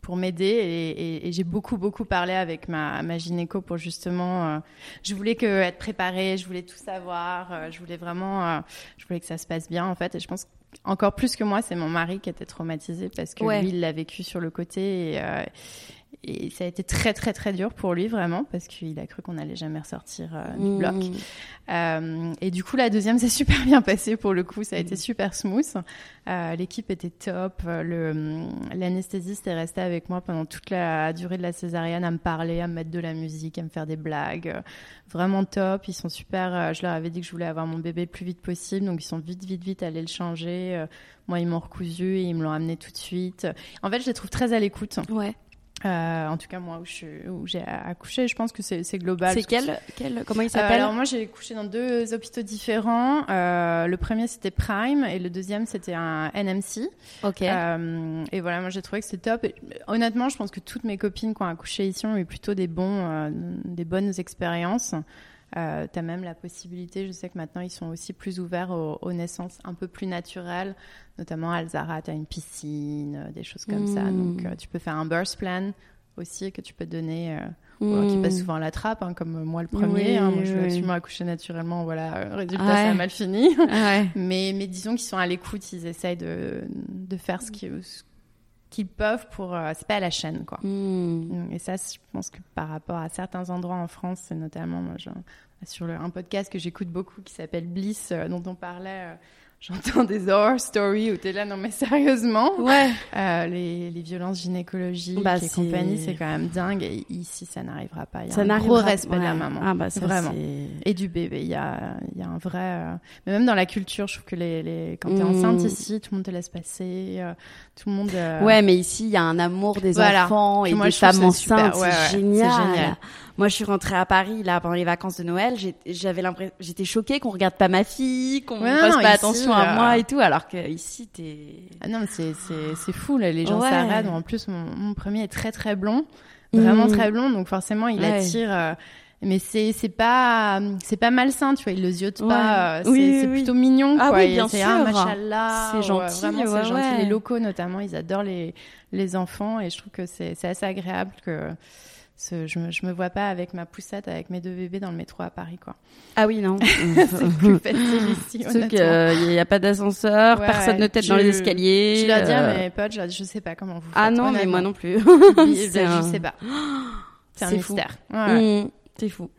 pour m'aider et, et, j'ai beaucoup beaucoup parlé avec ma, ma gynéco pour justement. Euh, je voulais que être préparée, je voulais tout savoir, je voulais vraiment, je voulais que ça se passe bien en fait. Et je pense encore plus que moi, c'est mon mari qui était traumatisé parce que lui, il l'a vécu sur le côté et et ça a été très très très dur pour lui vraiment parce qu'il a cru qu'on allait jamais ressortir euh, du bloc. Mmh. Euh, et du coup la deuxième s'est [laughs] super bien passée pour le coup, ça a été mmh. super smooth. Euh, L'équipe était top, le l'anesthésiste est resté avec moi pendant toute la durée de la césarienne à me parler, à me mettre de la musique, à me faire des blagues, vraiment top. Ils sont super. Je leur avais dit que je voulais avoir mon bébé le plus vite possible, donc ils sont vite vite vite allés le changer. Moi ils m'ont recousu et ils me l'ont amené tout de suite. En fait je les trouve très à l'écoute. Ouais. Euh, en tout cas, moi, où, j'ai accouché, je pense que c'est global. C'est quel, quel, comment il s'appelle? Alors moi, j'ai accouché dans deux hôpitaux différents. Euh, le premier c'était Prime et le deuxième c'était un NMC. Ok. Euh, et voilà, moi j'ai trouvé que c'était top. honnêtement, je pense que toutes mes copines qui ont accouché ici ont eu plutôt des bons, euh, des bonnes expériences. Euh, tu as même la possibilité, je sais que maintenant ils sont aussi plus ouverts aux, naissances un peu plus naturelles, notamment à Alzara, tu as une piscine, euh, des choses comme ça. Donc hmm. euh, tu peux faire un birth plan aussi que tu peux donner, euh, qui passe souvent à la trappe, hein, comme moi le premier. hein, moi je suis absolument accouché naturellement, voilà, résultat ça a mal fini. [laughs] mais, mais disons qu'ils sont à l'écoute, ils essayent de, de faire ce qui, qu'ils peuvent pour. euh, c'est pas à la chaîne, quoi. Hmm. Et ça, je pense que par rapport à certains endroits en France, c'est notamment moi, je- sur le- un podcast que j'écoute beaucoup qui s'appelle Bliss, euh, dont on parlait. J'entends des horror stories où t'es là, non mais sérieusement, Ouais. Euh, les, les violences gynécologiques Bah, et compagnie, c'est quand même dingue. Et ici, ça n'arrivera pas. Il y a Ça un gros respect de la ouais. maman. Ah bah ça, Vraiment. Et du bébé, il y a, il y a un vrai. euh, Mais même dans la culture, je trouve que les, les... quand t'es Mm. enceinte ici, tout le monde te laisse passer, euh, tout le monde. euh, Ouais, mais ici, il y a un amour des Voilà. enfants et Moi, des femmes enceintes. Ouais, ouais, c'est c'est génial. génial. Moi, je suis rentrée à Paris là pendant les vacances de Noël. J'avais l'impression, j'étais choquée qu'on regarde pas ma fille, qu'on Ouais, non, non, pas ici, attention à euh, moi et tout, alors que ici, t'es. Ah non, c'est c'est c'est fou là. Les gens Ouais. s'arrêtent. En plus, mon, mon premier est très très blond, vraiment Mm. très blond, donc forcément, il Ouais. attire. euh, mais c'est c'est pas c'est pas malsain, tu vois. Il le ziote Ouais. pas. euh, C'est Oui, oui, plutôt mignon, Ah quoi. oui, bien sûr. Ah, machallah, C'est gentil, vraiment, c'est ouais, gentil. Les locaux notamment, ils adorent les les enfants et je trouve que c'est c'est assez agréable que. Ce- je, me, je me vois pas avec ma poussette, avec mes deux bébés dans le métro à Paris, quoi. Ah oui, non. [laughs] C'est plus facile [laughs] ici, Sauf qu'il n'y a pas d'ascenseur, Ouais, personne ouais. ne tête dans les Je- escaliers. Je dis à euh, mes potes, je, je sais pas comment vous faites. Ah non, mais moi non plus. [laughs] Je, [gasps] C'est un- je sais pas. C'est un mystère. Ouais, ouais. Mm, C'est fou.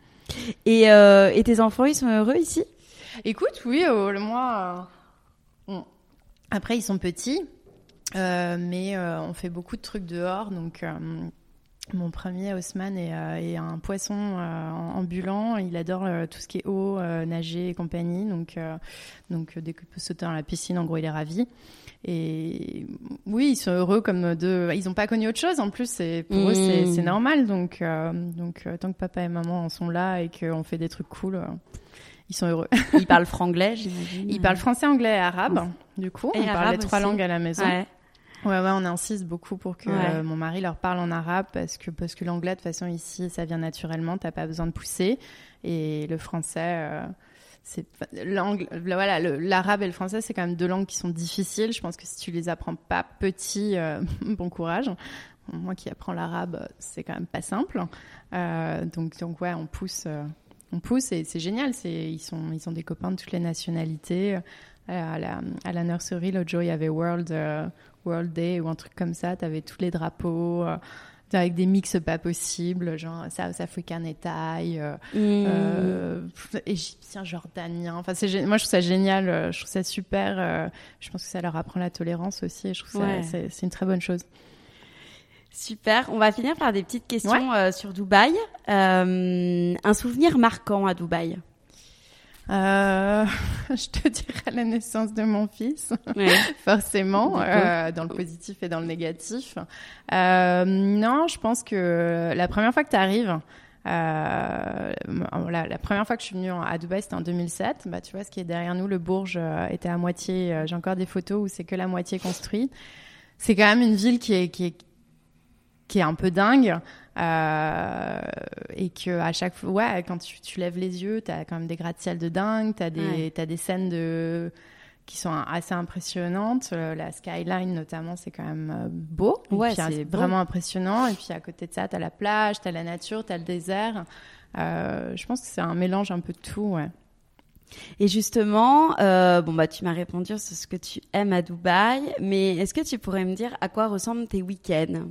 Et, euh, et tes enfants, ils sont heureux ici? Écoute, oui, euh, le moi. euh, on- Après, ils sont petits, euh, mais euh, on fait beaucoup de trucs dehors. Donc, euh, mon premier, Haussmann, est, euh, est un poisson euh, ambulant. Il adore euh, tout ce qui est eau, nager et compagnie. Donc, donc dès qu'il peut sauter dans la piscine, en gros, il est ravi. Et oui, ils sont heureux comme de. Ils n'ont pas connu autre chose. En plus, c'est pour eux, c'est Mm. c'est normal. Donc, euh, donc tant que papa et maman en sont là et qu'on fait des trucs cool, euh, ils sont heureux. Ils parlent franglais, j'imagine. Ils parlent français, anglais et arabe. Du coup, Et on parle les trois aussi. langues à la maison. Ouais. Ouais, ouais, on insiste beaucoup pour que Ouais. euh, mon mari leur parle en arabe parce que parce que l'anglais de toute façon ici ça vient naturellement, t'as pas besoin de pousser et le français euh, c'est l'angle voilà le- l'arabe et le français c'est quand même deux langues qui sont difficiles. Je pense que si tu les apprends pas petit, euh, [laughs] bon courage. Moi qui apprends l'arabe, c'est quand même pas simple. Donc donc ouais, on pousse. on pousse et c'est génial. C'est ils sont ils ont des copains de toutes les nationalités. À la, à la nurserie, l'autre jour, il y avait World, euh, World Day ou un truc comme ça. Tu avais tous les drapeaux euh, avec des mix pas possibles, genre South African et Thaï, euh, Mm. euh, égyptien, jordanien. Enfin, c'est moi, je trouve ça génial. euh, Je trouve ça super. euh, Je pense que ça leur apprend la tolérance aussi. Et je trouve ça Ouais. c'est c'est une très bonne chose. Super. On va finir par des petites questions sur Dubaï. Un souvenir marquant à Dubaï? Euh, [laughs] je te dirais la naissance de mon fils. ouais. [laughs] forcément, euh, dans le positif et dans le négatif. Euh, non, je pense que la première fois que tu arrives, euh, la, la première fois que je suis venue en- à Dubaï, c'était en 2007. Bah, tu vois, ce qui est derrière nous, le Bourge euh, était à moitié. euh, J'ai encore des photos où c'est que la moitié construit. C'est quand même une ville qui est, qui est, qui est un peu dingue. Euh, et que à chaque fois, ouais, quand tu, tu lèves les yeux, t'as quand même des gratte-ciel de dingue, t'as des, Ouais. des scènes de qui sont assez impressionnantes. Euh, la skyline, notamment, c'est quand même euh, beau. Ouais, puis, c'est vraiment impressionnant. Et puis à côté de ça, t'as la plage, t'as la nature, t'as le désert. Euh, je pense que c'est un mélange un peu de tout. Ouais. Et justement, euh, bon bah tu m'as répondu sur ce que tu aimes à Dubaï, mais est-ce que tu pourrais me dire à quoi ressemblent tes week-ends?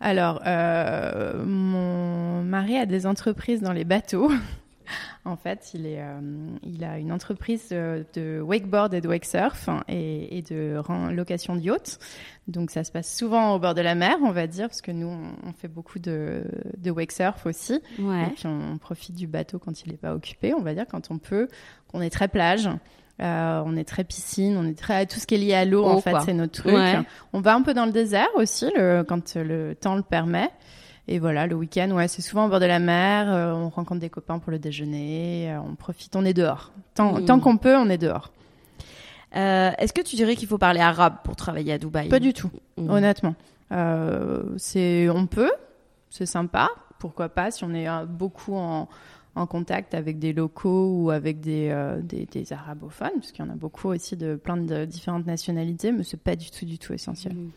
Alors, euh, mon mari a des entreprises dans les bateaux. [laughs] en fait, il, est, euh, il a une entreprise euh, de wakeboard et de wakesurf hein, et, et de location de yachts. Donc, ça se passe souvent au bord de la mer, on va dire, parce que nous, on, fait beaucoup de, de wakesurf aussi. Et Ouais. puis, on, on profite du bateau quand il n'est pas occupé, on va dire, quand on peut. On est très plage. Euh, on est très piscine, on est très tout ce qui est lié à l'eau Eau, en fait, c'est notre truc. Ouais. On va un peu dans le désert aussi, le, quand le temps le permet. Et voilà, le week-end, ouais, c'est souvent au bord de la mer. euh, on rencontre des copains pour le déjeuner. euh, on profite, on est dehors. Tant, Mm. tant qu'on peut, on est dehors. Est-ce que tu dirais qu'il faut parler arabe pour travailler à Dubaï? Pas du tout, Mm. honnêtement. C'est, on peut, c'est sympa. Pourquoi pas si on est beaucoup en, en contact avec des locaux ou avec des, euh, des, des arabophones, parce qu'il y en a beaucoup aussi de plein de différentes nationalités, mais c'est pas du tout, du tout essentiel. Mm.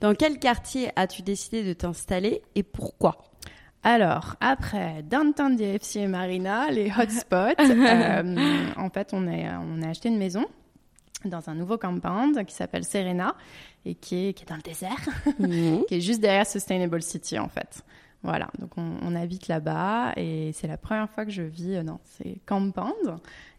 Dans quel quartier as-tu décidé de t'installer et pourquoi? Alors, après Downtown DFC et Marina, les hotspots, [laughs] euh, en fait, on, est, on a acheté une maison dans un nouveau compound qui s'appelle Serena et qui est, qui est dans le désert, Mhm. [laughs] qui est juste derrière Sustainable City en fait. Voilà, donc on, on habite là-bas et c'est la première fois que je vis euh, dans ces compounds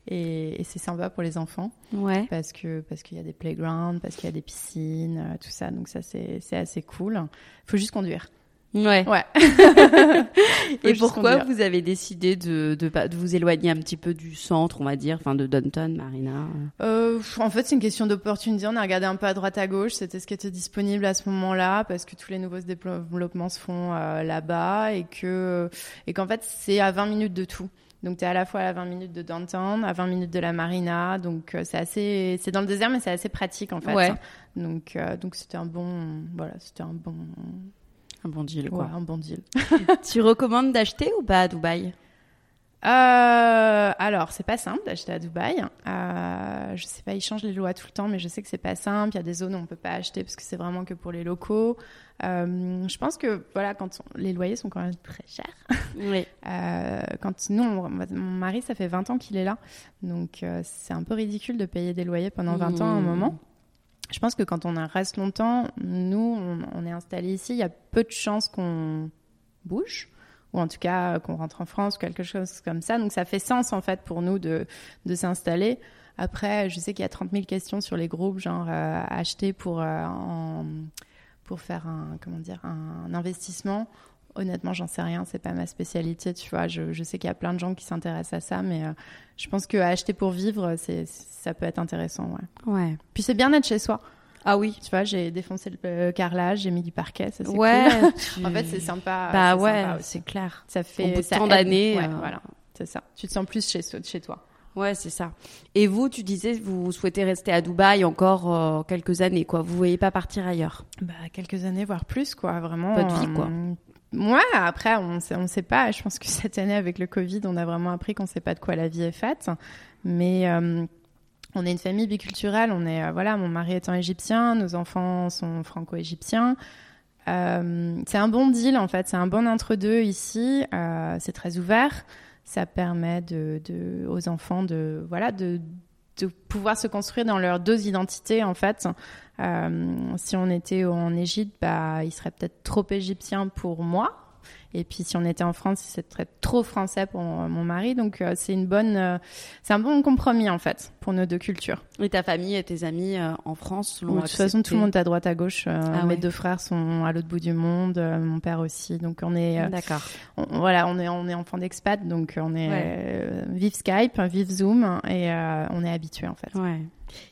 et, et c'est sympa pour les enfants Ouais. parce que parce qu'il y a des playgrounds, parce qu'il y a des piscines, euh, tout ça, donc ça c'est c'est assez cool. Faut juste conduire. Ouais. [laughs] [laughs] Et pourquoi vous avez décidé de, de, de vous éloigner un petit peu du centre, on va dire, enfin de Downton, Marina? Euh, en fait, c'est une question d'opportunité. On a regardé un peu à droite à gauche, c'était ce qui était disponible à ce moment-là, parce que tous les nouveaux développements se font euh, là-bas et que et qu'en fait c'est à 20 minutes de tout. Donc tu es à la fois à 20 minutes de downtown, à 20 minutes de la marina, donc euh, c'est assez, c'est dans le désert mais c'est assez pratique en fait. Ouais. Donc euh, donc c'était un bon, voilà, c'était un bon, Un bon deal, ouais, quoi. un bon deal. [laughs] tu recommandes d'acheter ou pas à Dubaï? Euh, alors, c'est pas simple d'acheter à Dubaï. Euh, je sais pas, ils changent les lois tout le temps, mais je sais que c'est pas simple. Il y a des zones où on peut pas acheter parce que c'est vraiment que pour les locaux. Euh, je pense que voilà, quand on- les loyers sont quand même très chers. [laughs] Oui. Euh, quand nous, on- mon mari, ça fait 20 ans qu'il est là, donc euh, c'est un peu ridicule de payer des loyers pendant 20 ans à un Mmh. moment. Je pense que quand on reste longtemps, nous, on, est installé ici, il y a peu de chances qu'on bouge, ou en tout cas qu'on rentre en France quelque chose comme ça. Donc ça fait sens en fait pour nous de, de s'installer. Après, je sais qu'il y a 30 000 questions sur les groupes, genre euh, acheter pour, euh, pour faire un, comment dire, un investissement. Honnêtement, j'en sais rien, c'est pas ma spécialité, tu vois. Je, je sais qu'il y a plein de gens qui s'intéressent à ça, mais euh, je pense que acheter pour vivre, c'est, ça peut être intéressant, ouais. Ouais. Puis c'est bien d'être chez soi. Ah oui. Tu vois, j'ai défoncé le euh, carrelage, j'ai mis du parquet, ça c'est Ouais. cool. [laughs] tu- En fait, c'est sympa. Bah ouais, c'est clair. Ça fait bout de ça tant d'années, Ouais, euh, voilà, c'est ça. Tu te sens plus chez, chez toi. Ouais, c'est ça. Et vous, tu disais, vous souhaitez rester à Dubaï encore euh, quelques années, quoi. Vous voyez pas partir ailleurs. Bah, quelques années, voire plus, quoi. Vraiment. Votre vie, quoi. euh, Ouais, après, on sait, on sait pas. Je pense que [laughs] cette année, avec le Covid, on a vraiment appris qu'on sait pas de quoi la vie est faite. Mais euh, on est une famille biculturelle. On est, euh, voilà, mon mari étant égyptien, nos enfants sont franco-égyptiens. Euh, c'est un bon deal, en fait. C'est un bon entre-deux ici. Euh, c'est très ouvert. Ça permet de, de, aux enfants de, voilà, de, de pouvoir se construire dans leurs deux identités, en fait. Euh, si on était en Égypte, bah, il serait peut-être trop égyptien pour moi. Et puis si on était en France, il serait trop français pour mon mari. Donc euh, c'est une bonne, euh, c'est un bon compromis en fait pour nos deux cultures. Et ta famille et tes amis euh, en France l'ont De toute façon, tout le monde est à droite à gauche. Ah mes ouais. deux frères sont à l'autre bout du monde, mon père aussi. Donc on est, D'accord. voilà, on est, on est enfant d'expat, donc on est Ouais. vive Skype, vive Zoom, et euh, on est habitué en fait. Ouais.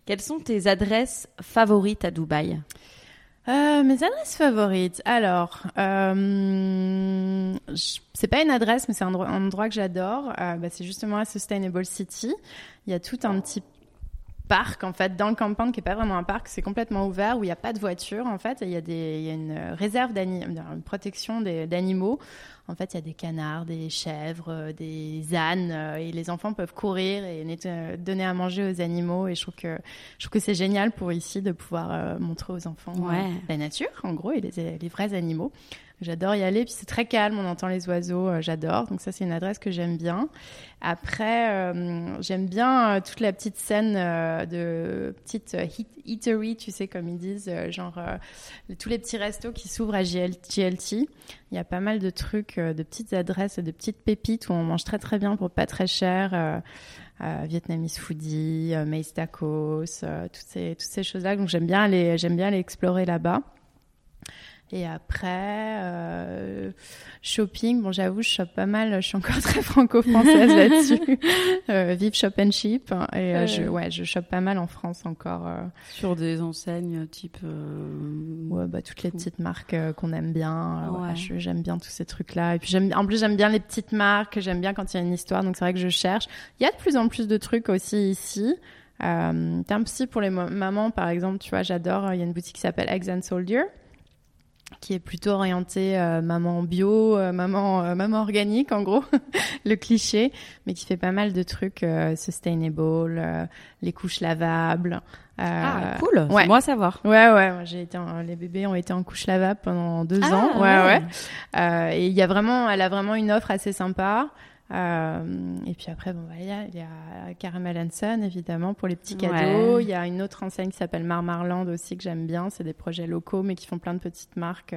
Quelles sont tes adresses favorites à Dubaï? Euh, mes adresses favorites. Alors, euh, c'est pas une adresse, mais c'est un, endroit- que j'adore. Euh, bah, c'est justement à Sustainable City. Il y a tout un petit parc en fait dans le campagne qui est pas vraiment un parc, c'est complètement ouvert où il n'y a pas de voiture en fait. Il y a il y a une réserve d'animaux, une protection d'animaux. En fait, il y a des canards, des chèvres, euh, des ânes, euh, et les enfants peuvent courir et euh, donner à manger aux animaux. Et je trouve que je trouve que c'est génial pour ici de pouvoir montrer aux enfants Ouais. la nature, en gros, et les, les vrais animaux. J'adore y aller, puis c'est très calme, on entend les oiseaux, euh, j'adore. Donc ça, c'est une adresse que j'aime bien. Après, euh, j'aime bien euh, toute la petite scène de petite eat- eatery, tu sais, comme ils disent, genre tous les petits restos qui s'ouvrent à GL GLT. Il y a pas mal de trucs, de petites adresses de petites pépites où on mange très très bien pour pas très cher. Vietnamese foodie, Mace tacos, toutes ces toutes ces choses-là. Donc j'aime bien aller j'aime bien aller explorer là-bas. Et après, euh, shopping, bon j'avoue, je shoppe pas mal, je suis encore [laughs] très franco-française là-dessus. [laughs] Euh, vive shop and ship. Et euh, je, ouais, je shoppe pas mal en France encore. euh, Sur des enseignes type. euh, Ouais, bah, toutes les petites marques qu'on aime bien. Ouais. j'aime bien tous ces trucs-là. Et puis, j'aime, en plus, j'aime bien les petites marques. J'aime bien quand il y a une histoire. Donc, c'est vrai que je cherche. Il y a de plus en plus de trucs aussi ici. Euh, t'as un petit pour les mamans, par exemple. Tu vois, j'adore. Il y a une boutique qui s'appelle Eggs and Soldier qui est plutôt orientée euh, maman bio, euh, maman euh, maman organique en gros, [laughs] le cliché, mais qui fait pas mal de trucs euh, sustainable, euh, les couches lavables. euh, Ah, cool. ouais. Moi à savoir. Ouais, ouais, moi, j'ai été en- les bébés ont été en couche lavable pendant deux Ah, ans. Ouais, ouais. ouais. Euh, et il y a vraiment, elle a vraiment une offre assez sympa. Et puis après, bon, il y a, il y a Caramel Sun, évidemment, pour les petits cadeaux. Il y a une autre enseigne qui s'appelle Marmarland aussi, que j'aime bien. C'est des projets locaux, mais qui font plein de petites marques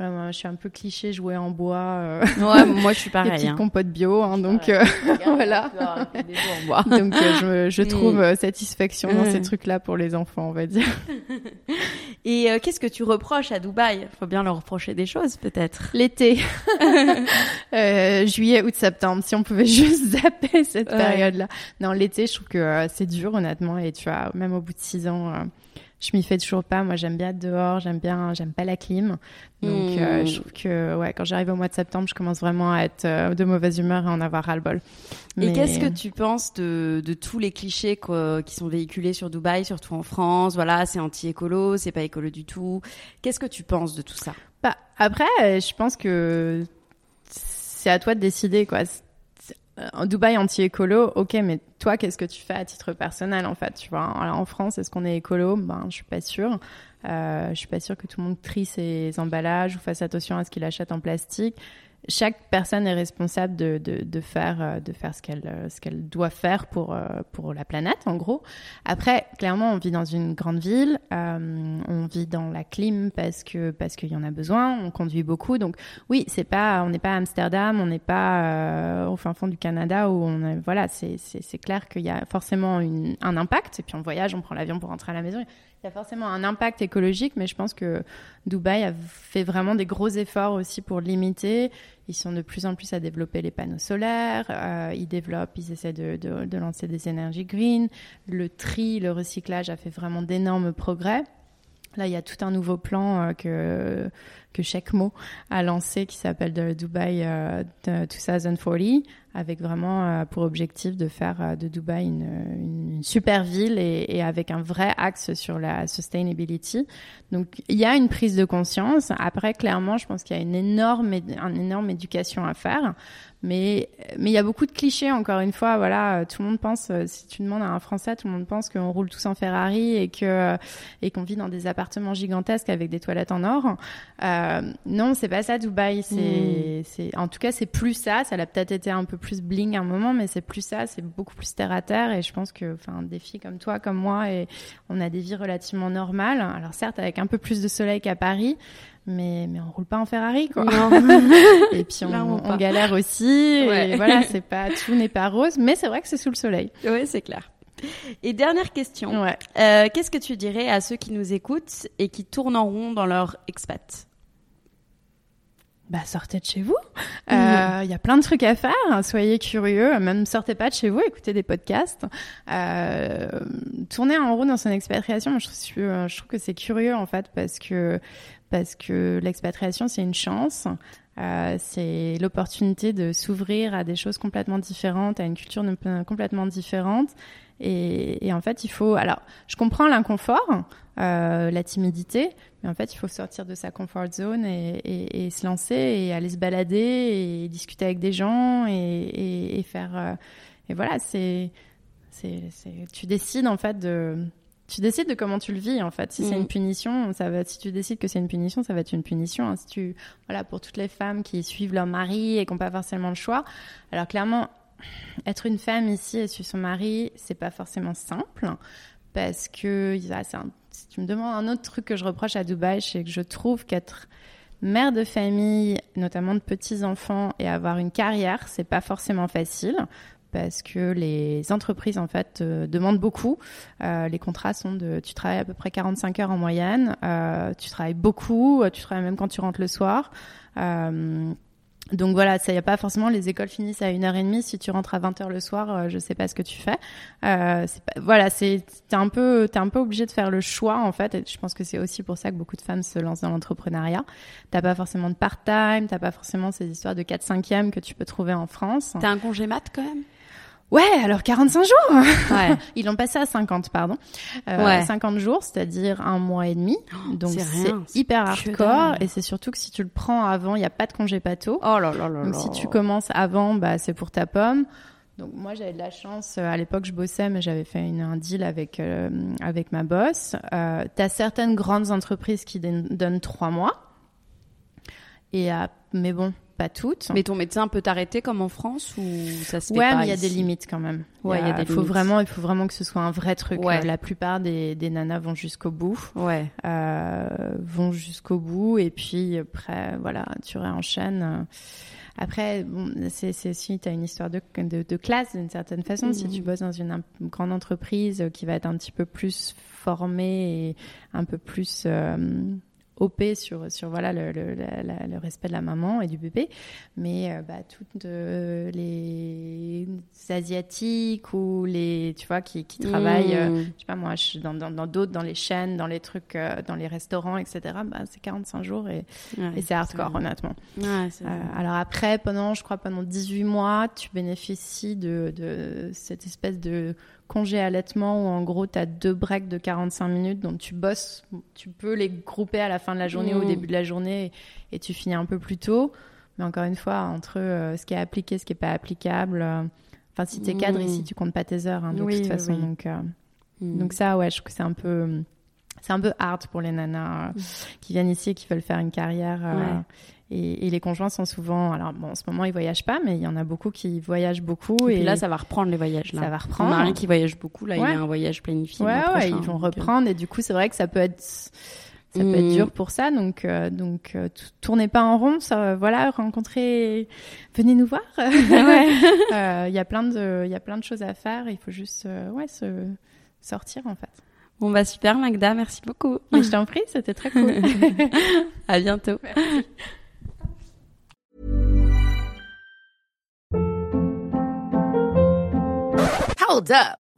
je suis un peu cliché, jouer en bois. Euh, ouais, moi je suis [laughs] pareil. Des petites hein. compotes bio, hein, donc euh, [laughs] voilà. donc euh, je, je, trouve satisfaction dans ces trucs-là pour les enfants, on va dire. [laughs] Et qu'est-ce que tu reproches à Dubaï? Faut bien leur reprocher des choses, peut-être. L'été, juillet, août, septembre. Si on pouvait juste zapper cette période-là. Non, l'été, je trouve que c'est dur, honnêtement. Et tu vois, même au bout de six ans je m'y fais toujours pas. Moi, j'aime bien être dehors, j'aime bien, j'aime pas la clim. Donc, euh, hmm. je trouve que, ouais, quand j'arrive au mois de septembre, je commence vraiment à être euh, de mauvaise humeur et en avoir ras-le-bol. Et qu'est-ce que tu penses de, de tous les clichés qui sont véhiculés sur Dubaï, surtout en France? Voilà, c'est anti-écolo, c'est pas écolo du tout. Qu'est-ce que tu penses de tout ça? Bah, Après, je pense que c'est à toi de décider, quoi en Dubaï anti-écolo, ok, mais toi, qu'est-ce que tu fais à titre personnel, en fait, tu vois? En France, est-ce qu'on est écolo? Ben, je suis pas sûre. Euh, je suis pas sûre que tout le monde trie ses emballages ou fasse attention à ce qu'il achète en plastique chaque personne est responsable de, de, de faire, euh, de faire ce qu'elle euh, qu'elle doit faire pour, euh, pour la planète, en gros. Après, clairement, on vit dans une grande ville, euh, on vit dans la clim parce que parce qu'il y en a besoin, on conduit beaucoup. Donc oui, c'est pas, on n'est pas à Amsterdam, on n'est pas euh, au fin fond du Canada où on est, voilà, c'est c'est clair qu'il y a forcément une, un impact. Et puis on voyage, on prend l'avion pour rentrer à la maison il y a forcément un impact écologique, mais je pense que Dubaï a fait vraiment des gros efforts aussi pour limiter. Ils sont de plus en plus à développer les panneaux solaires. Euh, ils développent, ils essaient de, lancer des énergies green. Le tri, le recyclage a fait vraiment d'énormes progrès. Là, il y a tout un nouveau plan euh, que que chaque mot a lancé qui s'appelle de Dubai euh, 2040 avec vraiment euh, pour objectif de faire euh, de Dubaï une, une super ville et, et, avec un vrai axe sur la sustainability. Donc il y a une prise de conscience. Après, clairement, je pense qu'il y a une énorme, une énorme éducation à faire. Mais mais il y a beaucoup de clichés. Encore une fois, voilà, tout le monde pense. Si tu demandes à un Français, tout le monde pense qu'on roule tous en Ferrari et que et qu'on vit dans des appartements gigantesques avec des toilettes en or. Euh, non, c'est pas ça Dubaï. C'est hmm. c'est en tout cas c'est plus ça. Ça l'a peut-être été un peu plus bling à un moment, mais c'est plus ça. C'est beaucoup plus terre à terre. Et je pense que enfin des filles comme toi, comme moi, et on a des vies relativement normales. Alors certes avec un peu plus de soleil qu'à Paris, mais mais on roule pas en Ferrari quoi. [laughs] et puis on, galère aussi et voilà, c'est pas tout n'est pas rose, mais c'est vrai que c'est sous le soleil. Oui, c'est clair. Et dernière question, ouais. euh, qu'est-ce que tu dirais à ceux qui nous écoutent et qui tournent en rond dans leur expat? Bah, sortez de chez vous. Il [laughs] euh, y a plein de trucs à faire. Soyez curieux. Même sortez pas de chez vous. Écoutez des podcasts. Euh, tournez en roue dans son expatriation. Je trouve, je trouve que c'est curieux en fait parce que parce que l'expatriation c'est une chance. Euh, c'est l'opportunité de s'ouvrir à des choses complètement différentes, à une culture complètement différente. Et, en fait, il faut. Alors, je comprends l'inconfort, euh, la timidité, mais en fait, il faut sortir de sa comfort zone et, se lancer et aller se balader et discuter avec des gens et, faire. Euh, et voilà, c'est, tu décides en fait de. Tu décides de comment tu le vis en fait. Si c'est une mm. punition, ça va. Si tu décides que c'est une punition, ça va être une punition. Hein. Si tu, voilà, pour toutes les femmes qui suivent leur mari et qui n'ont pas forcément le choix. Alors clairement, être une femme ici et suivre son mari, c'est pas forcément simple parce que si tu me demandes un autre truc que je reproche à Dubaï, c'est que je trouve qu'être mère de famille, notamment de petits enfants, et avoir une carrière, c'est pas forcément facile parce que les entreprises en fait demandent beaucoup. Euh, les contrats sont de, tu travailles à peu près 45 heures en moyenne, euh, tu travailles beaucoup, tu travailles même quand tu rentres le soir. Euh, donc voilà, ça y a pas forcément les écoles finissent à une heure et demie. Si tu rentres à 20 heures le soir, euh, je sais pas ce que tu fais. Euh, voilà, c'est t'es un peu t'es un peu obligé de faire le choix en fait. Et je pense que c'est aussi pour ça que beaucoup de femmes se lancent dans l'entrepreneuriat. T'as pas forcément de part-time, t'as pas forcément ces histoires de 4-5e que tu peux trouver en France. T'as un congé mat quand même? Ouais, alors 45 jours. [laughs] Ouais. Ils l'ont passé à 50, pardon. Euh, ouais. 50 jours, c'est-à-dire un mois et demi. Oh, Donc c'est hyper hardcore et c'est surtout que si tu le prends avant, il n'y a pas de congé pato. Oh là là là. Donc si tu commences avant, bah c'est pour ta pomme. Donc moi j'avais de la chance. Euh, à l'époque je bossais, mais j'avais fait une, un deal avec euh, avec ma boss. Euh, T'as certaines grandes entreprises qui donnent trois mois. Et euh, mais bon, pas toutes. Mais ton médecin peut t'arrêter comme en France ou ça se fait ouais, pas mais il y a des limites quand même. Ouais, il y a des faut limites. vraiment, il faut vraiment que ce soit un vrai truc. Ouais. La plupart des, des nanas vont jusqu'au bout, Ouais. euh, vont jusqu'au bout, et puis après, voilà, tu réenchaînes. Après, bon, c'est aussi, tu as une histoire de, de, de classe d'une certaine façon. Si Mhm. tu bosses dans une, im- grande entreprise qui va être un petit peu plus formée et un peu plus euh, OP sur, sur voilà, le, le, la- la- le respect de la maman et du bébé, mais euh, bah, toutes euh, les asiatiques ou les, tu vois, qui, qui travaillent, Mmh. je sais pas moi, je suis dans dans dans d'autres, dans, les chaînes, dans les trucs, euh, dans les restaurants, etc. Bah, c'est 45 jours et, Ouais, et c'est hardcore, honnêtement. Ouais, alors après, pendant, je crois, pendant 18 mois, tu bénéficies de, de cette espèce de congé allaitement où en gros, tu as deux breaks de 45 minutes, donc tu bosses, tu peux les grouper à la fin de la journée ou au Mm. début de la journée et, et tu finis un peu plus tôt. Mais encore une fois, entre euh, ce qui est appliqué, ce qui est pas applicable, euh, enfin, si tu es cadre Mm. ici, tu comptes pas tes heures, hein, de Oui, toute façon. oui. Donc, euh, Mmh. donc ça, ouais, je trouve que c'est un peu, c'est un peu hard pour les nanas euh, qui viennent ici et qui veulent faire une carrière. euh, Ouais. et, et les conjoints sont souvent, alors bon, en ce moment ils voyagent pas, mais il y en a beaucoup qui voyagent beaucoup. Et Et, puis là, ça va reprendre les voyages. Là. ça va reprendre. mari qui voyage beaucoup, là, il Ouais. a un voyage planifié. ouais, ouais, prochain, ils vont donc, reprendre et du coup c'est vrai que ça peut être, ça peut Mm. être dur pour ça. Donc, euh, donc euh, tournez pas en rond, ça, voilà, rencontrez, venez nous voir. [laughs] Euh, Il y a plein de, il y a plein de choses à faire. Il faut juste, euh, ouais, se sortir en fait. Bon, bah super, Magda, merci beaucoup. Mais je t'en prie, c'était très cool. [laughs] à bientôt. Hold up.